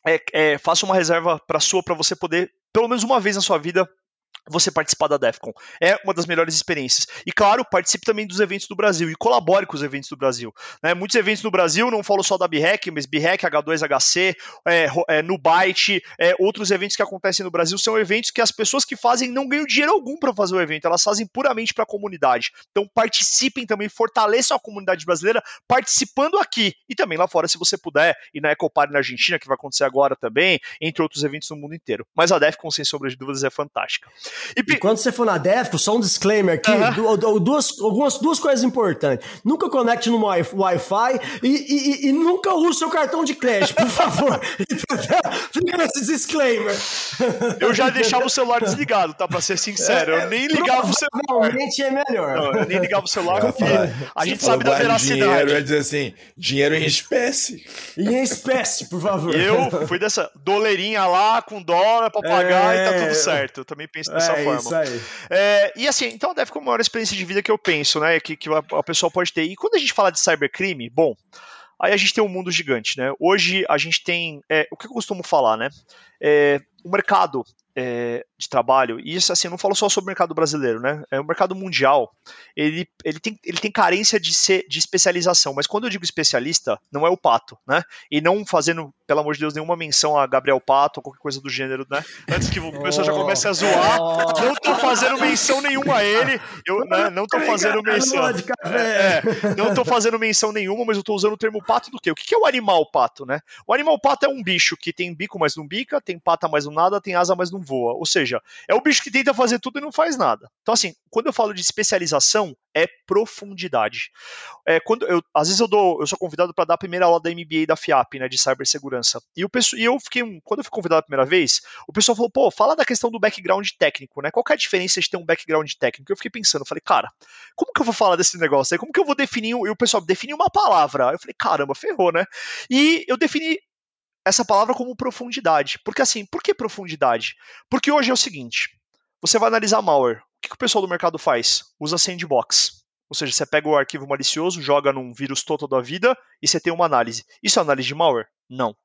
é, é, faça uma reserva para sua para você poder pelo menos uma vez na sua vida você participar da DEFCON. É uma das melhores experiências. E claro, participe também dos eventos do Brasil e colabore com os eventos do Brasil. Né? Muitos eventos no Brasil, não falo só da BREC, mas BREC, H2HC, é, é, é, outros eventos que acontecem no Brasil são eventos que as pessoas que fazem não ganham dinheiro algum para fazer o evento, elas fazem puramente para a comunidade. Então participem também, fortaleçam a comunidade brasileira participando aqui e também lá fora, se você puder, e na Ecopar na Argentina, que vai acontecer agora também, entre outros eventos no mundo inteiro. Mas a DEFCON, sem sombra de dúvidas, é fantástica. E, e quando você for na DEFCON, só um disclaimer aqui, uh -huh. duas, algumas duas coisas importantes. Nunca conecte no Wi-Fi e, e, e, nunca use seu cartão de crédito, por favor. Fica nesse disclaimer. Eu já deixava o celular desligado, tá? Pra ser sincero. Eu nem ligava o celular. Provavelmente é melhor. Não, eu nem ligava o celular porque a gente sabe da veracidade. Dinheiro, é dizer assim, dinheiro em espécie. Em espécie, por favor. Eu fui dessa doleirinha lá com dólar pra pagar é... e tá tudo certo. Eu também penso dessa é, forma. Isso aí. É, e assim, então deve como a maior experiência de vida que eu penso, né? Que, que a, a pessoa pode ter. E quando a gente fala de cybercrime, bom, aí a gente tem um mundo gigante, né? Hoje a gente tem. É, o que eu costumo falar, né? É, o mercado é, de trabalho, e isso assim, eu não falo só sobre o mercado brasileiro, né? É o mercado mundial, ele, ele, tem, ele tem carência de, ser, de especialização, mas quando eu digo especialista, não é o Pato, né? E não fazendo, pelo amor de Deus, nenhuma menção a Gabriel Pato ou qualquer coisa do gênero, né? Antes que o pessoal já comece a zoar, não tô fazendo menção nenhuma a ele, eu né, não tô fazendo menção. É, é, não tô fazendo menção nenhuma, mas eu tô usando o termo pato do quê? O que é o animal pato, né? O animal pato é um bicho que tem bico, mas não bica, tem pata, mas não nada, tem asa, mas não voa. Ou seja, é o bicho que tenta fazer tudo e não faz nada. Então, assim, quando eu falo de especialização, é profundidade. É, quando eu, às vezes eu dou, eu sou convidado para dar a primeira aula da MBA da FIAP, né, de cibersegurança. E, o e eu fiquei, quando eu fui convidado a primeira vez, o pessoal falou, pô, fala da questão do background técnico, né? Qual é a diferença de ter um background técnico? Eu fiquei pensando, falei, cara, como que eu vou falar desse negócio aí? Como que eu vou definir? E o pessoal definiu uma palavra. Eu falei, caramba, ferrou, né? E eu defini essa palavra como profundidade. Porque assim, por que profundidade? Porque hoje é o seguinte: você vai analisar malware. O que, que o pessoal do mercado faz? Usa sandbox. Ou seja, você pega o arquivo malicioso, joga num vírus total da vida e você tem uma análise. Isso é análise de malware? Não.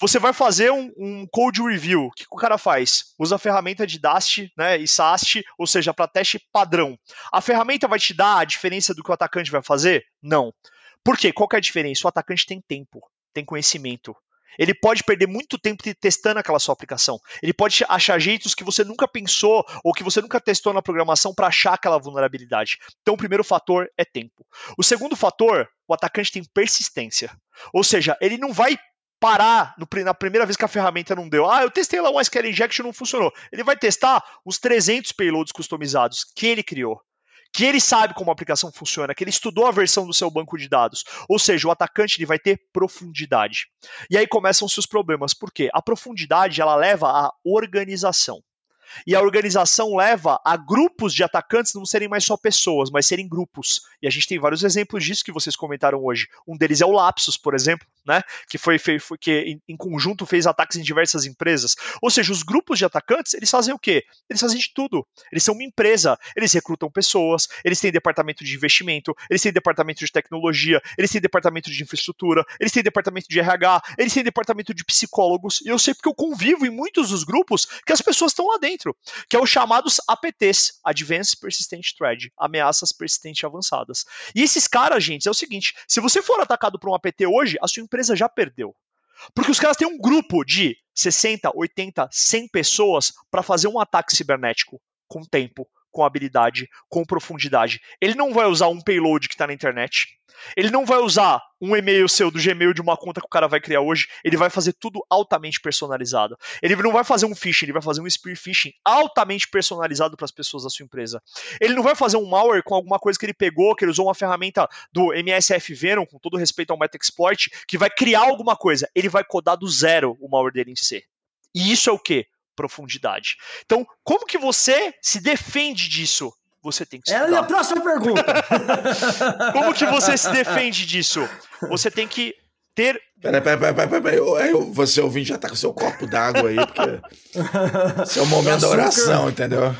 Você vai fazer um, um, code review. O que, que, o cara faz? Usa a ferramenta de DAST né, e SAST, ou seja, para teste padrão. A ferramenta vai te dar a diferença do que o atacante vai fazer? Não. Por quê? Qual é a diferença? O atacante tem tempo, tem conhecimento. Ele pode perder muito tempo testando aquela sua aplicação. Ele pode achar jeitos que você nunca pensou ou que você nunca testou na programação para achar aquela vulnerabilidade. Então, o primeiro fator é tempo. O segundo fator, o atacante tem persistência. Ou seja, ele não vai parar no, na primeira vez que a ferramenta não deu. Ah, eu testei lá um SQL Injection não funcionou. Ele vai testar os 300 payloads customizados que ele criou que ele sabe como a aplicação funciona, que ele estudou a versão do seu banco de dados. Ou seja, o atacante ele vai ter profundidade. E aí começam-se os problemas. Por quê? A profundidade ela leva à organização. E a organização leva a grupos de atacantes não serem mais só pessoas, mas serem grupos. E a gente tem vários exemplos disso que vocês comentaram hoje. Um deles é o Lapsus, por exemplo, né? Que foi, foi, foi que em, conjunto fez ataques em diversas empresas. Ou seja, os grupos de atacantes, eles fazem o quê? Eles fazem de tudo. Eles são uma empresa, eles recrutam pessoas, eles têm departamento de investimento, eles têm departamento de tecnologia, eles têm departamento de infraestrutura, eles têm departamento de RH, eles têm departamento de psicólogos. E eu sei porque eu convivo em muitos dos grupos que as pessoas estão lá dentro dentro, que é os chamados APTs, Advanced Persistent Threat, ameaças persistentes avançadas. E esses caras, gente, é o seguinte: se você for atacado por um APT hoje, a sua empresa já perdeu. Porque os caras têm um grupo de 60, 80, 100 pessoas para fazer um ataque cibernético com tempo, com habilidade, com profundidade. Ele não vai usar um payload que está na internet. Ele não vai usar um e-mail seu do Gmail de uma conta que o cara vai criar hoje. Ele vai fazer tudo altamente personalizado. Ele não vai fazer um phishing, ele vai fazer um spear phishing altamente personalizado para as pessoas da sua empresa. Ele não vai fazer um malware com alguma coisa que ele pegou, que ele usou uma ferramenta do MSF Venom, com todo respeito ao Metaexploit, que vai criar alguma coisa. Ele vai codar do zero o malware dele em C. E isso é o que? Profundidade. Então, como que você se defende disso? Você tem que estudar. É a próxima pergunta. como que você se defende disso? Você tem que ter. Peraí, peraí, peraí, peraí, peraí. Você ouvinte já tá com seu copo d'água aí, porque. Esse é o momento da oração, entendeu?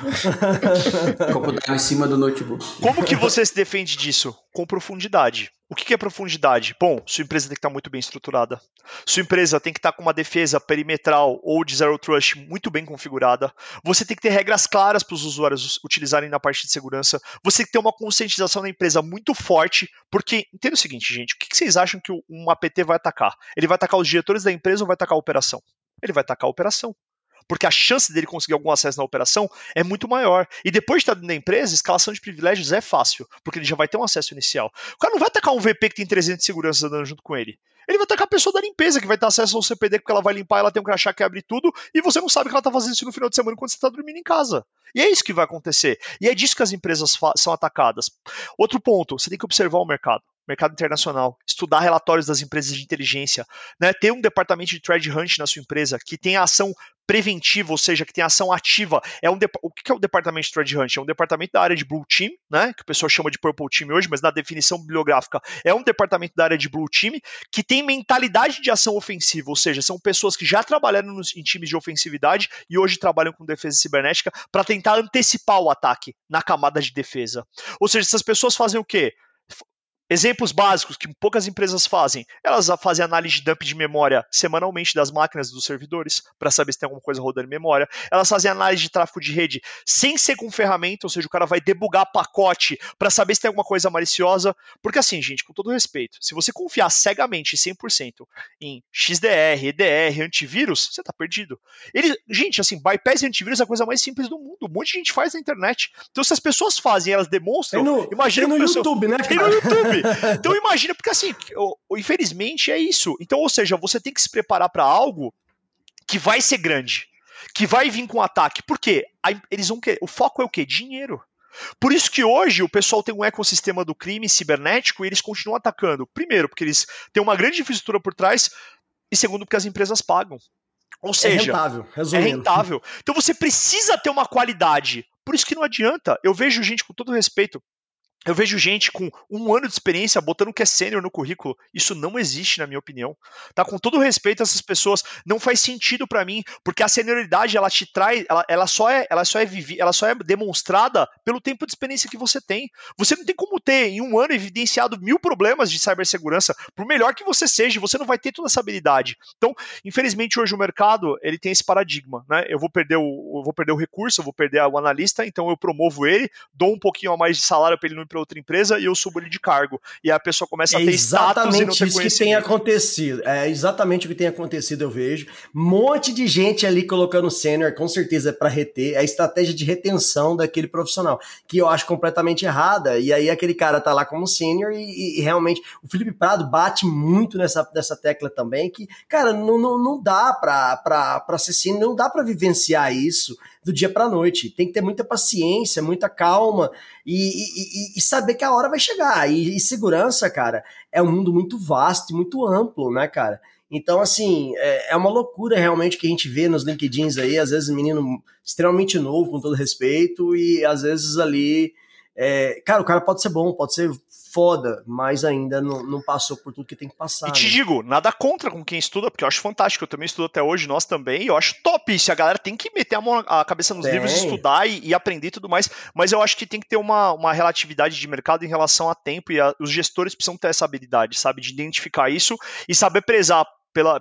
copo d'água em cima do notebook. Como que você se defende disso? Com profundidade. O que é profundidade? Bom, sua empresa tem que estar muito bem estruturada. Sua empresa tem que estar com uma defesa perimetral ou de zero trust muito bem configurada. Você tem que ter regras claras para os usuários utilizarem na parte de segurança. Você tem que ter uma conscientização da empresa muito forte, porque entenda o seguinte, gente, o que vocês acham que um APT vai atacar? Ele vai atacar os diretores da empresa ou vai atacar a operação? Ele vai atacar a operação porque a chance dele conseguir algum acesso na operação é muito maior. E depois de estar da empresa, escalação de privilégios é fácil, porque ele já vai ter um acesso inicial. O cara não vai atacar um VP que tem 300 de segurança andando junto com ele. Ele vai atacar a pessoa da limpeza, que vai ter acesso ao CPD, porque ela vai limpar, ela tem um crachá que abre tudo, e você não sabe que ela está fazendo isso no final de semana quando você está dormindo em casa. E é isso que vai acontecer. E é disso que as empresas são atacadas. Outro ponto, você tem que observar o mercado mercado internacional, estudar relatórios das empresas de inteligência, né, ter um departamento de thread hunt na sua empresa que tenha ação preventiva, ou seja, que tem ação ativa. É um o que é o departamento de thread hunt? É um departamento da área de blue team, né, que o pessoal chama de purple team hoje, mas na definição bibliográfica é um departamento da área de blue team que tem mentalidade de ação ofensiva, ou seja, são pessoas que já trabalharam nos, em times de ofensividade e hoje trabalham com defesa cibernética para tentar antecipar o ataque na camada de defesa. Ou seja, essas pessoas fazem o quê? Exemplos básicos que poucas empresas fazem. Elas fazem análise de dump de memória semanalmente das máquinas dos servidores para saber se tem alguma coisa rodando em memória. Elas fazem análise de tráfego de rede sem ser com ferramenta, ou seja, o cara vai debugar pacote para saber se tem alguma coisa maliciosa. Porque assim, gente, com todo respeito, se você confiar cegamente 100% em XDR, EDR, antivírus, você tá perdido. Ele, gente, assim, bypass e antivírus é a coisa mais simples do mundo. Um monte de gente faz na internet. Então se as pessoas fazem, elas demonstram, tem no, imagina tem no pessoa, YouTube, né? Tem no YouTube. Então imagina, porque assim, infelizmente é isso. Então, ou seja, você tem que se preparar para algo que vai ser grande, que vai vir com ataque. Por quê? Eles vão querer. O foco é o quê? Dinheiro. Por isso que hoje o pessoal tem um ecossistema do crime cibernético e eles continuam atacando. Primeiro, porque eles têm uma grande infraestrutura por trás, e segundo, porque as empresas pagam. Ou seja, é rentável, é rentável. Então você precisa ter uma qualidade. Por isso que não adianta. Eu vejo gente, com todo respeito, eu vejo gente com um ano de experiência botando que é sênior no currículo. Isso não existe, na minha opinião. Tá? Com todo respeito a essas pessoas, não faz sentido para mim, porque a senioridade ela te traz, ela, ela só é, ela só é vivi, ela só é demonstrada pelo tempo de experiência que você tem. Você não tem como ter em um ano evidenciado mil problemas de cibersegurança. Por melhor que você seja, você não vai ter toda essa habilidade. Então, infelizmente hoje o mercado ele tem esse paradigma, né? Eu vou perder o, vou perder o recurso, eu vou perder o analista, então eu promovo ele, dou um pouquinho a mais de salário para ele não ir para outra empresa e eu subo ele de cargo. E a pessoa começa a ter é exatamente status e isso que tem acontecido. É exatamente o que tem acontecido, eu vejo. Um monte de gente ali colocando sênior, com certeza é para reter, é a estratégia de retenção daquele profissional, que eu acho completamente errada. E aí aquele cara tá lá como sênior e, e, realmente o Felipe Prado bate muito nessa, nessa tecla também, que, cara, não, não, não dá para ser sênior, não dá para vivenciar isso do dia para noite. Tem que ter muita paciência, muita calma e, e, e saber que a hora vai chegar. E, e, segurança, cara, é um mundo muito vasto e muito amplo, né, cara? Então, assim, é, é uma loucura realmente que a gente vê nos LinkedIns aí, às vezes menino extremamente novo, com todo respeito, e às vezes ali. É, cara, o cara pode ser bom, pode ser foda, mas ainda não, não, passou por tudo que tem que passar. E te né? digo, nada contra com quem estuda, porque eu acho fantástico. Eu também estudo até hoje, nós também, e eu acho top isso. A galera tem que meter a, mão, a cabeça nos tem. livros, estudar e, e, aprender e tudo mais. Mas eu acho que tem que ter uma, uma relatividade de mercado em relação a tempo, e a, os gestores precisam ter essa habilidade, sabe, de identificar isso e saber prezar pela,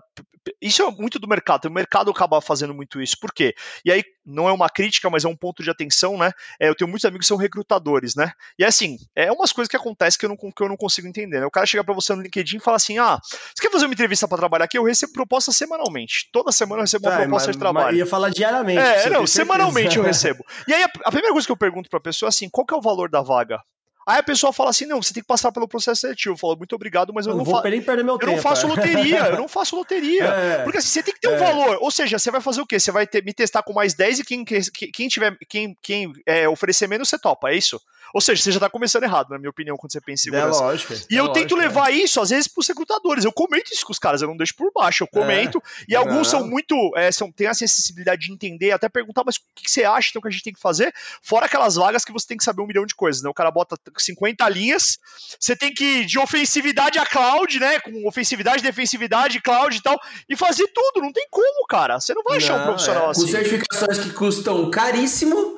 isso é muito do mercado, o mercado acaba fazendo muito isso. Por quê? E aí, não é uma crítica, mas é um ponto de atenção, né? É, eu tenho muitos amigos que são recrutadores, né? E é assim, é umas coisas que acontecem que eu não, que eu não consigo entender. Né? O cara chega para você no LinkedIn e fala assim: ah, você quer fazer uma entrevista para trabalhar aqui? Eu recebo proposta semanalmente. Toda semana eu recebo uma tá, proposta mas, de trabalho. Mas ia falar diariamente. É, não, semanalmente eu recebo. E aí, a, a, primeira coisa que eu pergunto pra pessoa é assim: qual que é o valor da vaga? Aí a pessoa fala assim: não, você tem que passar pelo processo seletivo. Eu falo, muito obrigado, mas eu, não, vou fa perder meu eu tempo, não faço é. loteria, eu não faço loteria. É, Porque assim, você tem que ter um é. valor. Ou seja, você vai fazer o quê? Você vai ter, me testar com mais 10 e quem, quem tiver, quem, quem é, oferecer menos, você topa, é isso? Ou seja, você já tá começando errado, na minha opinião, quando você pensa em é segurança. É lógico. E é eu lógico, tento levar isso, às vezes, pros recrutadores. Eu comento isso com os caras, eu não deixo por baixo, eu comento. E alguns são muito. são, têm a sensibilidade de entender, até perguntar, mas o que você acha então, que a gente tem que fazer? Fora aquelas vagas que você tem que saber um milhão de coisas, né? O cara bota 50 linhas, você tem que ir de ofensividade a cloud, né? Com ofensividade, defensividade, cloud e tal, e fazer tudo. Não tem como, cara. Você não vai achar não, um profissional é. assim. Com certificações que custam caríssimo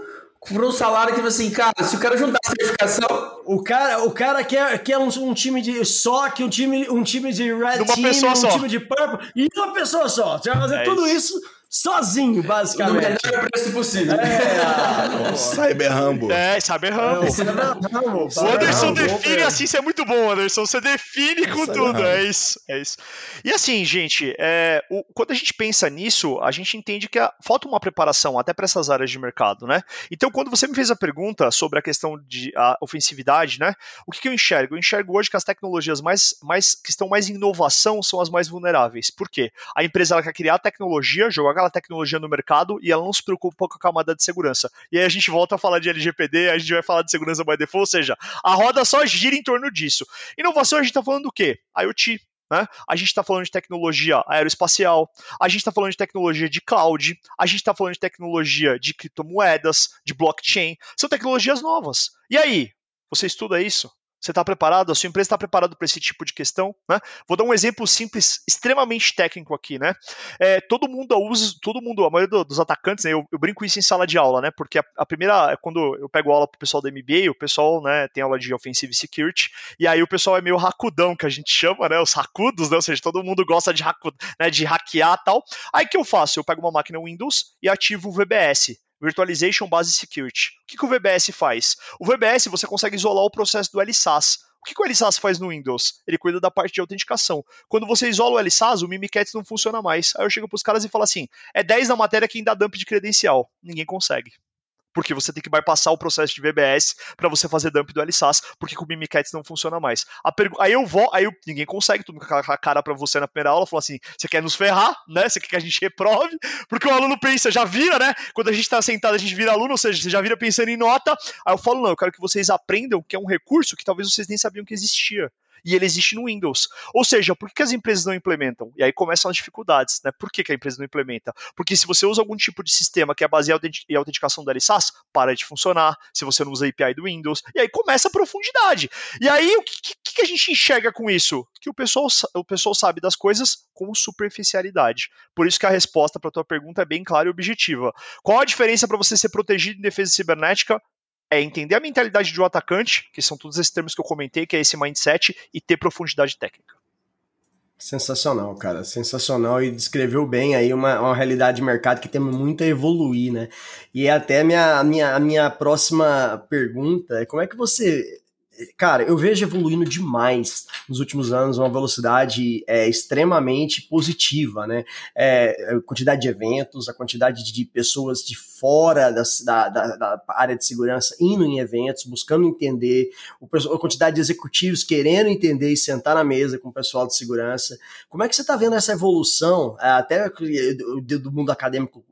por um salário que, assim, cara, se o cara juntar a certificação. O cara, o cara quer, quer um, um time de SOC, um time, um time de Red Team, um só. time de Purple, e uma pessoa só. Você vai fazer é tudo isso. isso sozinho, basicamente. No melhor preço possível. É, Cyber Rambo. É, Cyber Rambo. É, Cyber Rambo. O Anderson define assim, isso é muito bom, Anderson. Você define com tudo. É isso, é isso. E assim, gente, é, o, quando a gente pensa nisso, a gente entende que a, falta uma preparação até para essas áreas de mercado, né? Então, quando você me fez a pergunta sobre a questão de a ofensividade, né? O que, que eu enxergo? Eu enxergo hoje que as tecnologias mais, mais que estão mais em inovação são as mais vulneráveis. Por quê? A empresa ela quer criar tecnologia, jogar aquela tecnologia no mercado e ela não se preocupa com a camada de segurança. E aí a gente volta a falar de LGPD, a gente vai falar de segurança by default, ou seja, a roda só gira em torno disso. Inovação a gente está falando do quê? IoT, né? A gente está falando de tecnologia aeroespacial, a gente está falando de tecnologia de cloud, a gente está falando de tecnologia de criptomoedas, de blockchain. São tecnologias novas. E aí, você estuda isso? Você está preparado? A sua empresa está preparada para esse tipo de questão? Né? Vou dar um exemplo simples, extremamente técnico aqui, né? É, todo mundo usa, todo mundo, a maioria dos atacantes, né, eu, eu, brinco isso em sala de aula, né? Porque a, a primeira, quando eu pego aula pro pessoal da MBA, o pessoal, né, tem aula de offensive security, e aí o pessoal é meio racudão, que a gente chama, né? Os racudos, né? Ou seja, todo mundo gosta de, racu, né, de hackear e tal. Aí o que eu faço? Eu pego uma máquina Windows e ativo o VBS. Virtualization Base Security. O que, que o VBS faz? O VBS você consegue isolar o processo do LSAS. O que, que o LSAS faz no Windows? Ele cuida da parte de autenticação. Quando você isola o LSAS, o Mimikatz não funciona mais. Aí eu chego pros caras e falo assim: é 10 na matéria quem dá dump de credencial. Ninguém consegue porque você tem que bypassar o processo de VBS para você fazer dump do LSAS, porque com o Mimikatz não funciona mais. Aí eu vou, aí eu... ninguém consegue, com a cara para você na primeira aula, falou assim: você quer nos ferrar, né? Você quer que a gente reprove? Porque o aluno pensa, já vira, né? Quando a gente tá sentado, a gente vira aluno, ou seja, você já vira pensando em nota. Aí eu falo: não, eu quero que vocês aprendam que é um recurso que talvez vocês nem sabiam que existia e ele existe no Windows. Ou seja, por que as empresas não implementam? E aí começam as dificuldades, né? Por que, que a empresa não implementa? Porque se você usa algum tipo de sistema que é baseado em autenticação do LSAS, para de funcionar. Se você não usa a API do Windows, e aí começa a profundidade. E aí o que, que, que a gente enxerga com isso? Que o pessoal, o pessoal sabe das coisas com superficialidade. Por isso que a resposta para a tua pergunta é bem clara e objetiva. Qual a diferença para você ser protegido em defesa cibernética é entender a mentalidade do atacante, que são todos esses termos que eu comentei, que é esse mindset, e ter profundidade técnica. Sensacional, cara, sensacional e descreveu bem aí uma, uma realidade de mercado que tem muito a evoluir, né? E até minha, minha, a minha próxima pergunta é como é que você cara, eu vejo evoluindo demais nos últimos anos, uma velocidade é, extremamente positiva, né? É, a quantidade de eventos, a quantidade de pessoas de fora da, da, da, área de segurança indo em eventos, buscando entender, a quantidade de executivos querendo entender e sentar na mesa com o pessoal de segurança. Como é que você está vendo essa evolução, até do mundo acadêmico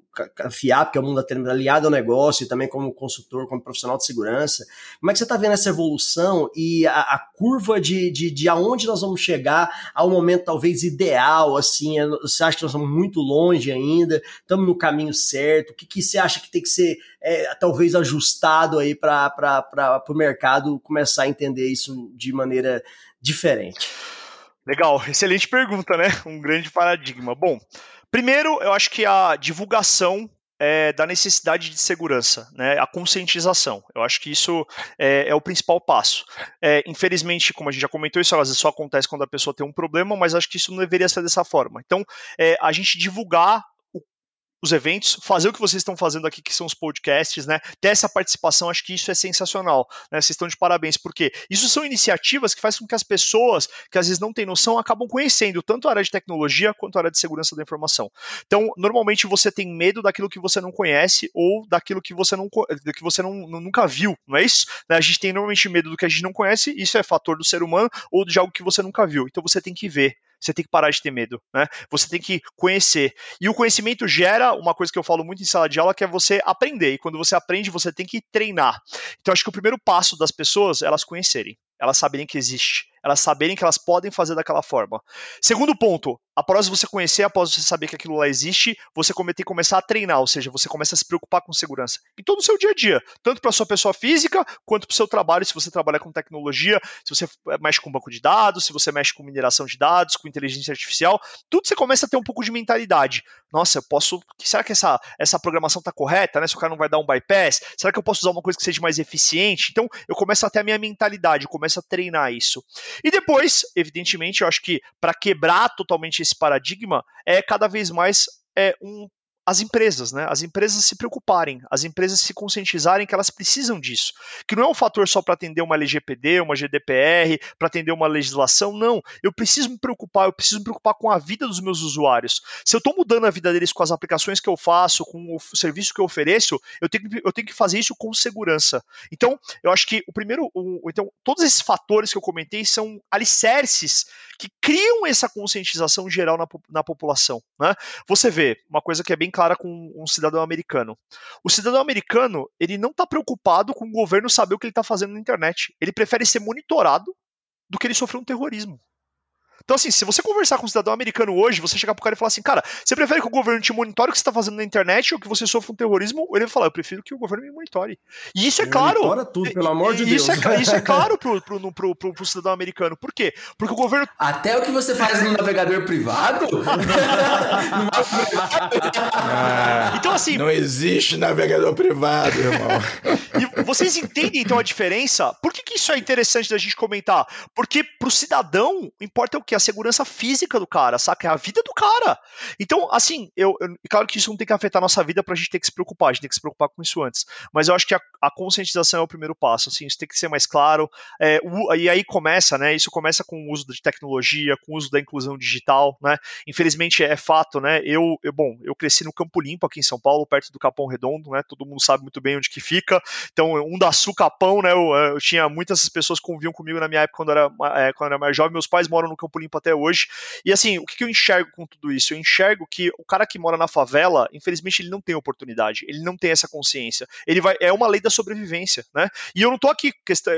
FIAP, que é o mundo aliado ao negócio, e também como consultor, como profissional de segurança. Como é que você está vendo essa evolução e a, a curva de, de, de, aonde nós vamos chegar ao momento talvez ideal, assim, é, você acha que nós estamos muito longe ainda, estamos no caminho certo, o que, que você acha que tem que ser é, talvez ajustado aí para o mercado começar a entender isso de maneira diferente? Legal, excelente pergunta, né? Um grande paradigma. Bom, Primeiro, eu acho que a divulgação é, da necessidade de segurança, né? A conscientização. Eu acho que isso é, é o principal passo. É, infelizmente, como a gente já comentou, isso às vezes só acontece quando a pessoa tem um problema, mas acho que isso não deveria ser dessa forma. Então, é, a gente divulgar os eventos, fazer o que vocês estão fazendo aqui, que são os podcasts, né? Ter essa participação, acho que isso é sensacional, né? Vocês estão de parabéns, porque isso são iniciativas que fazem com que as pessoas, que às vezes não têm noção, acabam conhecendo tanto a área de tecnologia quanto a área de segurança da informação. Então, normalmente você tem medo daquilo que você não conhece ou daquilo que você não que você não, nunca viu, não é isso? Né? A gente tem normalmente medo do que a gente não conhece, isso é fator do ser humano ou de algo que você nunca viu. Então você tem que ver, você tem que parar de ter medo, né? Você tem que conhecer. E o conhecimento gera uma coisa que eu falo muito em sala de aula, que é você aprender. E quando você aprende, você tem que treinar. Então, acho que o primeiro passo das pessoas é elas conhecerem elas saberem que existe, elas saberem que elas podem fazer daquela forma. Segundo ponto, após você conhecer, após você saber que aquilo lá existe, você tem que começar a treinar, ou seja, você começa a se preocupar com segurança em todo o seu dia a dia, tanto para sua pessoa física quanto para o seu trabalho, se você trabalha com tecnologia, se você mexe com banco de dados, se você mexe com mineração de dados, com inteligência artificial, tudo você começa a ter um pouco de mentalidade. Nossa, eu posso, será que essa, essa programação está correta, né? Se o cara não vai dar um bypass, será que eu posso usar uma coisa que seja mais eficiente? Então, eu começo a ter a minha mentalidade, eu começa a treinar isso. E depois, evidentemente, eu acho que para quebrar totalmente esse paradigma, é cada vez mais é um as empresas, né? As empresas se preocuparem, as empresas se conscientizarem que elas precisam disso. Que não é um fator só para atender uma LGPD, uma GDPR, para atender uma legislação, não. Eu preciso me preocupar, eu preciso me preocupar com a vida dos meus usuários. Se eu estou mudando a vida deles com as aplicações que eu faço, com o serviço que eu ofereço, eu tenho, eu tenho que fazer isso com segurança. Então, eu acho que o primeiro, o, então, todos esses fatores que eu comentei são alicerces que criam essa conscientização geral na, na população. Né? Você vê uma coisa que é bem clara com um cidadão americano. O cidadão americano ele não está preocupado com o governo saber o que ele está fazendo na internet. Ele prefere ser monitorado do que ele sofrer um terrorismo. Então, assim, se você conversar com um cidadão americano hoje, você chegar pro cara e falar assim, cara, você prefere que o governo te monitore o que você está fazendo na internet ou que você sofra um terrorismo? Ou ele vai falar, eu prefiro que o governo me monitore. E isso é claro. Monitora tudo, pelo amor de isso Deus. É, isso é claro pro, pro, pro, pro, pro cidadão americano. Por quê? Porque o governo. Até o que você faz no navegador privado? ah, então, assim. Não existe navegador privado, irmão. e vocês entendem então a diferença? Por que, que isso é interessante da gente comentar? Porque pro cidadão importa o quê? a segurança física do cara, saca? É a vida do cara. Então, assim, eu, eu claro que isso não tem que afetar a nossa vida pra gente ter que se preocupar, a gente tem que se preocupar com isso antes. Mas eu acho que a, a conscientização é o primeiro passo, assim, isso tem que ser mais claro. É, o, e aí começa, né? Isso começa com o uso de tecnologia, com o uso da inclusão digital, né? Infelizmente é fato, né? Eu, eu, bom, eu cresci no Campo Limpo aqui em São Paulo, perto do Capão Redondo, né? Todo mundo sabe muito bem onde que fica. Então, um da Sul Capão, né? Eu, eu tinha muitas pessoas que conviviam comigo na minha época quando era, é, quando era mais jovem. Meus pais moram no Campo Limpo limpo até hoje. E assim, o que, eu enxergo com tudo isso? Eu enxergo que o cara que mora na favela, infelizmente, ele não tem oportunidade, ele não tem essa consciência. Ele vai, é uma lei da sobrevivência, né? E eu não tô aqui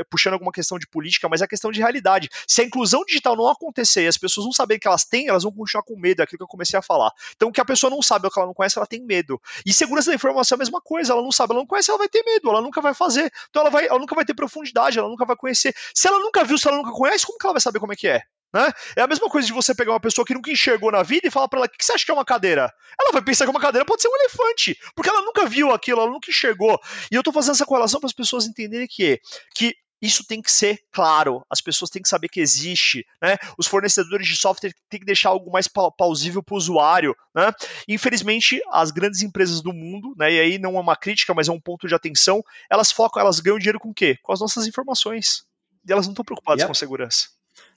puxando alguma questão de política, mas é questão de realidade. Se a inclusão digital não acontecer e as pessoas não saberem que elas têm, elas vão continuar com medo, é aquilo que eu comecei a falar. Então, o que a pessoa não sabe, o que ela não conhece, ela tem medo. E segurança da informação é a mesma coisa, ela não sabe, ela não conhece, ela vai ter medo, ela nunca vai fazer. Então, ela, vai, ela nunca vai ter profundidade, ela nunca vai conhecer. Se ela nunca viu, se ela nunca conhece, como que ela vai saber como é que é? Né? É a mesma coisa de você pegar uma pessoa que nunca enxergou na vida e falar para ela: o que você acha que é uma cadeira? Ela vai pensar que uma cadeira pode ser um elefante, porque ela nunca viu aquilo, ela nunca enxergou. E eu tô fazendo essa correlação para as pessoas entenderem que, que isso tem que ser claro, as pessoas têm que saber que existe, né? Os fornecedores de software têm que deixar algo mais plausível para o usuário, né? Infelizmente, as grandes empresas do mundo, né? E aí não é uma crítica, mas é um ponto de atenção, elas focam, elas ganham dinheiro com o quê? Com as nossas informações. E elas não estão preocupadas yep. com segurança.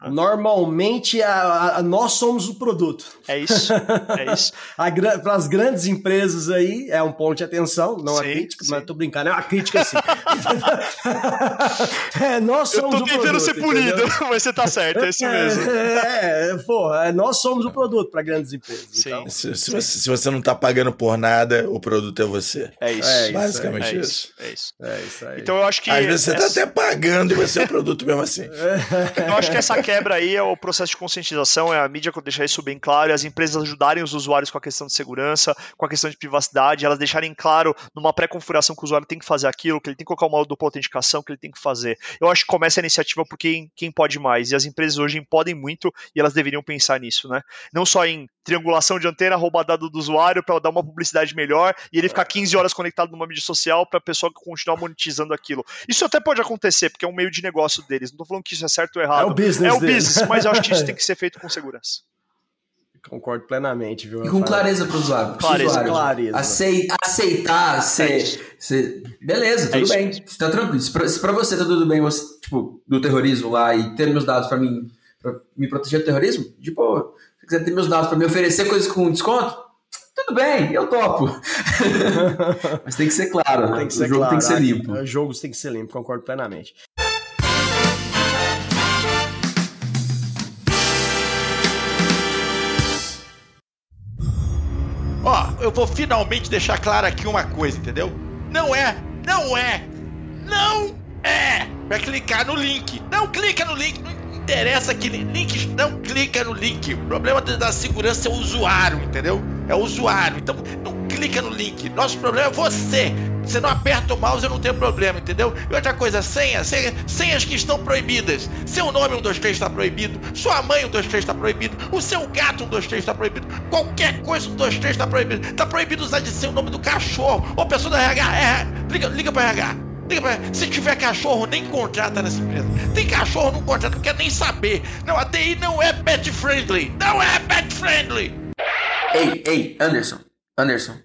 Normalmente a, a, nós somos o produto. É isso. É isso. Para as grandes empresas aí é um ponto de atenção, não sim, a crítica, sim. mas tô brincando, é uma crítica sim. é, nós somos Eu tô tentando ser punido, mas você tá certo, é isso mesmo. É, é pô, é, nós somos o produto para grandes empresas. Sim. Então. Se, se, você, se, você, não tá pagando por nada, o produto é você. É isso. É Basicamente é isso. É isso. É isso aí. Então eu acho que. Às vezes você tá até pagando e você é o produto mesmo assim. Eu acho que essa quebra aí é o processo de conscientização, é a mídia deixar isso bem claro, e as empresas ajudarem os usuários com a questão de segurança, com a questão de privacidade, elas deixarem claro numa pré-configuração que o usuário tem que fazer aquilo, que ele tem que colocar uma dupla autenticação, que ele tem que fazer. Eu acho que começa a iniciativa por quem, quem pode mais, e as empresas hoje podem muito e elas deveriam pensar nisso, né? Não só em triangulação de antena, roubar dado do usuário para dar uma publicidade melhor e ele ficar 15 horas conectado numa mídia social para a pessoa continuar monetizando aquilo. Isso até pode acontecer, porque é um meio de negócio deles. Não estou falando que isso é certo ou errado. É o business. É o business, mas eu acho que isso tem que ser feito com segurança. Concordo plenamente, viu? E com clareza para o usuário. Clareza, usuário. clareza. Aceitar, aceitar ser, ser... Beleza, tudo É bem. Você tá tranquilo. Se pra você tá tudo bem, você, tipo, do terrorismo lá e ter meus dados para mim, pra me proteger do terrorismo, de boa. Se quiser ter meus dados para me oferecer coisas com desconto, tudo bem, eu topo. Mas tem que ser claro, né? Tem que o ser jogo claro. tem que ser limpo. O jogo tem que ser limpo, concordo plenamente. Ó, eu vou finalmente deixar claro aqui uma coisa, entendeu? Não é, não é, não é pra clicar no link. Não clica no link, não interessa que link, não clica no link. O problema da segurança é o usuário, entendeu? É o usuário. Então não clica no link. Nosso problema é você. Você não aperta o mouse, eu não tenho problema, entendeu? E outra coisa, senha, senha, senhas que estão proibidas. Seu nome 123 está proibido, sua mãe 123 está proibido, o seu gato 123 está proibido, qualquer coisa 123 está proibido. Está proibido usar de ser o nome do cachorro. Ou pessoa da RH, é, liga, liga para RH. Se tiver cachorro, nem contrata nessa empresa. Tem cachorro, não contrata, não quer nem saber. Não, a TI não é pet friendly. Não é pet friendly. Ei, ei, Anderson, Anderson.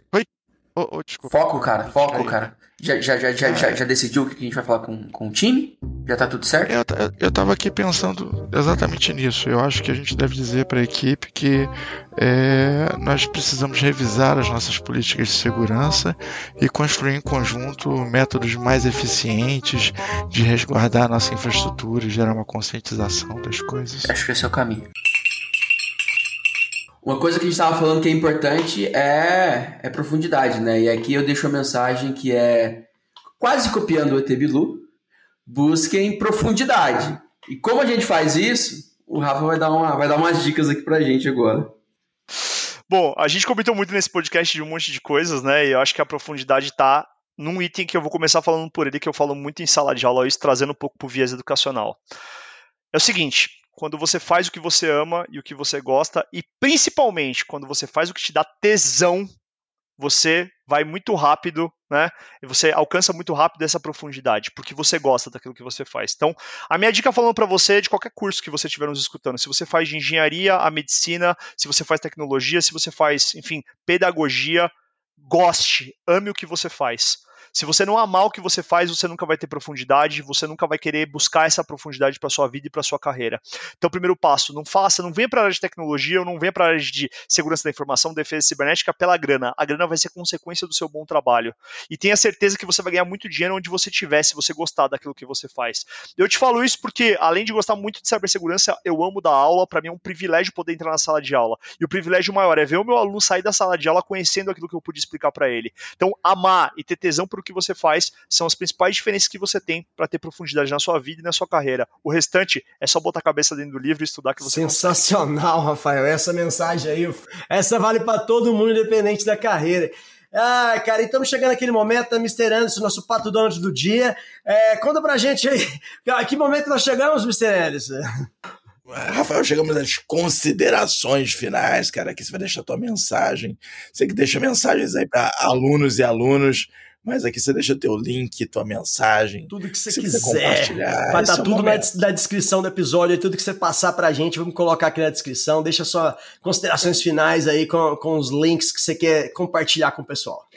Ô, ô, desculpa. Foco, cara, foco, Aí. cara. Já, já, já, já, já, já decidiu o que a gente vai falar com, com o time? Já tá tudo certo? Eu, eu tava aqui pensando exatamente nisso. Eu acho que a gente deve dizer para a equipe que é, nós precisamos revisar as nossas políticas de segurança e construir em conjunto métodos mais eficientes de resguardar a nossa infraestrutura e gerar uma conscientização das coisas. Acho que esse é o caminho. Uma coisa que a gente estava falando que é importante é, é profundidade, né? E aqui eu deixo a mensagem que é quase copiando o ET busquem profundidade. E como a gente faz isso, o Rafa vai dar, uma, vai dar umas dicas aqui pra gente agora. Bom, a gente comentou muito nesse podcast de um monte de coisas, né? E eu acho que a profundidade tá num item que eu vou começar falando por ele, que eu falo muito em sala de aula, isso trazendo um pouco pro viés educacional. É o seguinte, quando você faz o que você ama e o que você gosta, e principalmente quando você faz o que te dá tesão, você vai muito rápido, né? E você alcança muito rápido essa profundidade, porque você gosta daquilo que você faz. Então, a minha dica falando para você é de qualquer curso que você estiver nos escutando, se você faz de engenharia, a medicina, se você faz tecnologia, se você faz, enfim, pedagogia, goste, ame o que você faz. Se você não amar o que você faz, você nunca vai ter profundidade, você nunca vai querer buscar essa profundidade para sua vida e para sua carreira. Então, primeiro passo, não faça, não venha para a área de tecnologia, ou não venha para a área de segurança da informação, defesa cibernética pela grana. A grana vai ser consequência do seu bom trabalho. E tenha certeza que você vai ganhar muito dinheiro onde você estiver, se você gostar daquilo que você faz. Eu te falo isso porque, além de gostar muito de cibersegurança, eu amo dar aula, para mim é um privilégio poder entrar na sala de aula. E o privilégio maior é ver o meu aluno sair da sala de aula conhecendo aquilo que eu pude explicar para ele. Então, amar e ter tesão por que você faz são as principais diferenças que você tem para ter profundidade na sua vida e na sua carreira. O restante é só botar a cabeça dentro do livro e estudar que você Sensacional, Rafael. Essa mensagem aí, essa vale para todo mundo, independente da carreira. Ah, cara, e estamos chegando naquele momento, né, Mr. Anderson, nosso pato Donald do dia. É, conta pra gente aí, a que momento nós chegamos, Mr. Anderson? Rafael, chegamos às considerações finais, cara. Aqui você vai deixar a tua mensagem. Você que deixa mensagens aí para alunos e alunos, mas aqui você deixa teu link, tua mensagem. Tudo que você Se quiser. compartilhar. Vai estar é o tudo na, momento. na descrição do episódio, tudo que você passar pra gente, vamos colocar aqui na descrição. Deixa sua considerações finais aí com, com os links que você quer compartilhar com o pessoal.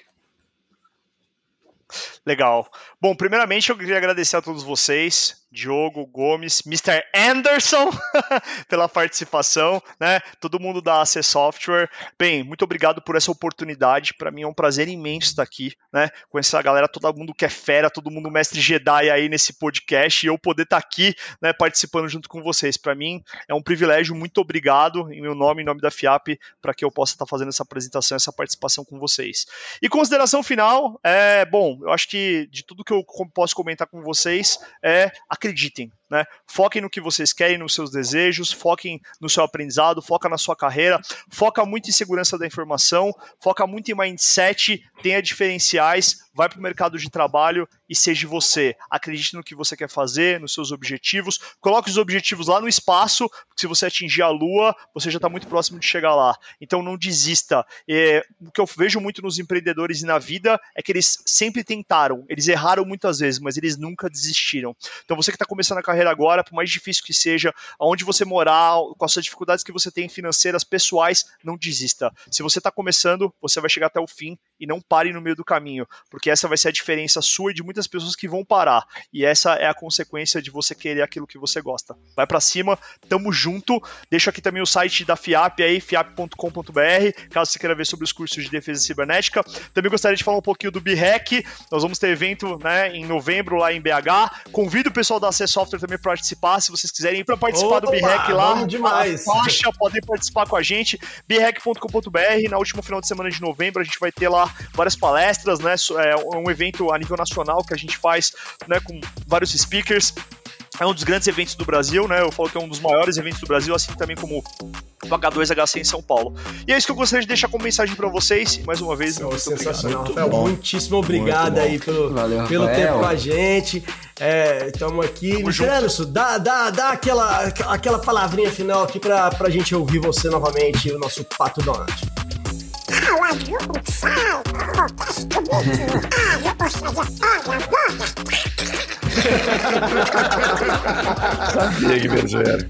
Legal. Bom, primeiramente eu queria agradecer a todos vocês, Diogo, Gomes, Mr. Anderson, pela participação, né? Todo mundo da AC Software. Bem, muito obrigado por essa oportunidade. Para mim é um prazer imenso estar aqui, né? Com essa galera, todo mundo que é fera, todo mundo mestre Jedi aí nesse podcast e eu poder estar aqui, né, participando junto com vocês. Para mim é um privilégio. Muito obrigado em meu nome, em nome da FIAP, para que eu possa estar fazendo essa apresentação, essa participação com vocês. E consideração final, é, bom, eu acho que de tudo que eu posso comentar com vocês é acreditem. Né? Foquem no que vocês querem, nos seus desejos, foquem no seu aprendizado, foca na sua carreira, foca muito em segurança da informação, foca muito em mindset, tenha diferenciais, vai para o mercado de trabalho e seja você. Acredite no que você quer fazer, nos seus objetivos, coloque os objetivos lá no espaço, porque se você atingir a lua, você já está muito próximo de chegar lá. Então não desista. É, o que eu vejo muito nos empreendedores e na vida é que eles sempre tentaram, eles erraram muitas vezes, mas eles nunca desistiram. Então você que está começando a carreira agora, por mais difícil que seja, aonde você morar, com as dificuldades que você tem financeiras, pessoais, não desista. Se você está começando, você vai chegar até o fim e não pare no meio do caminho, porque essa vai ser a diferença sua e de muitas pessoas que vão parar. E essa é a consequência de você querer aquilo que você gosta. Vai para cima, tamo junto. Deixo aqui também o site da FIAP aí, fiap.com.br, caso você queira ver sobre os cursos de defesa cibernética. Também gostaria de falar um pouquinho do BREC. Nós vamos ter evento, né, em novembro lá em BH. Convido o pessoal da C Software também para participar, se vocês quiserem ir para participar Opa, do BREC lá. Demais. Faixa, podem participar com a gente. brec.com.br. Na última final de semana de novembro a gente vai ter lá várias palestras, né? É um evento a nível nacional que a gente faz, né, com vários speakers. É um dos grandes eventos do Brasil, né? Eu falo que é um dos maiores eventos do Brasil, assim também como o H2HC em São Paulo. E é isso que eu gostaria de deixar como mensagem para vocês. Mais uma vez, muito sensacional. Obrigado. Rafael, muitíssimo obrigado aí pelo, Valeu, pelo tempo com a gente. Estamos é, aqui. Anderson, dá, dá, dá aquela, aquela palavrinha final aqui para a gente ouvir você novamente, o nosso Pato Donald. Sabia que berzeiro.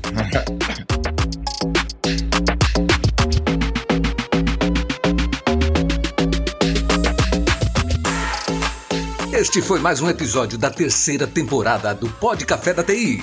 Este foi mais um episódio da terceira temporada do Pod Café da TI.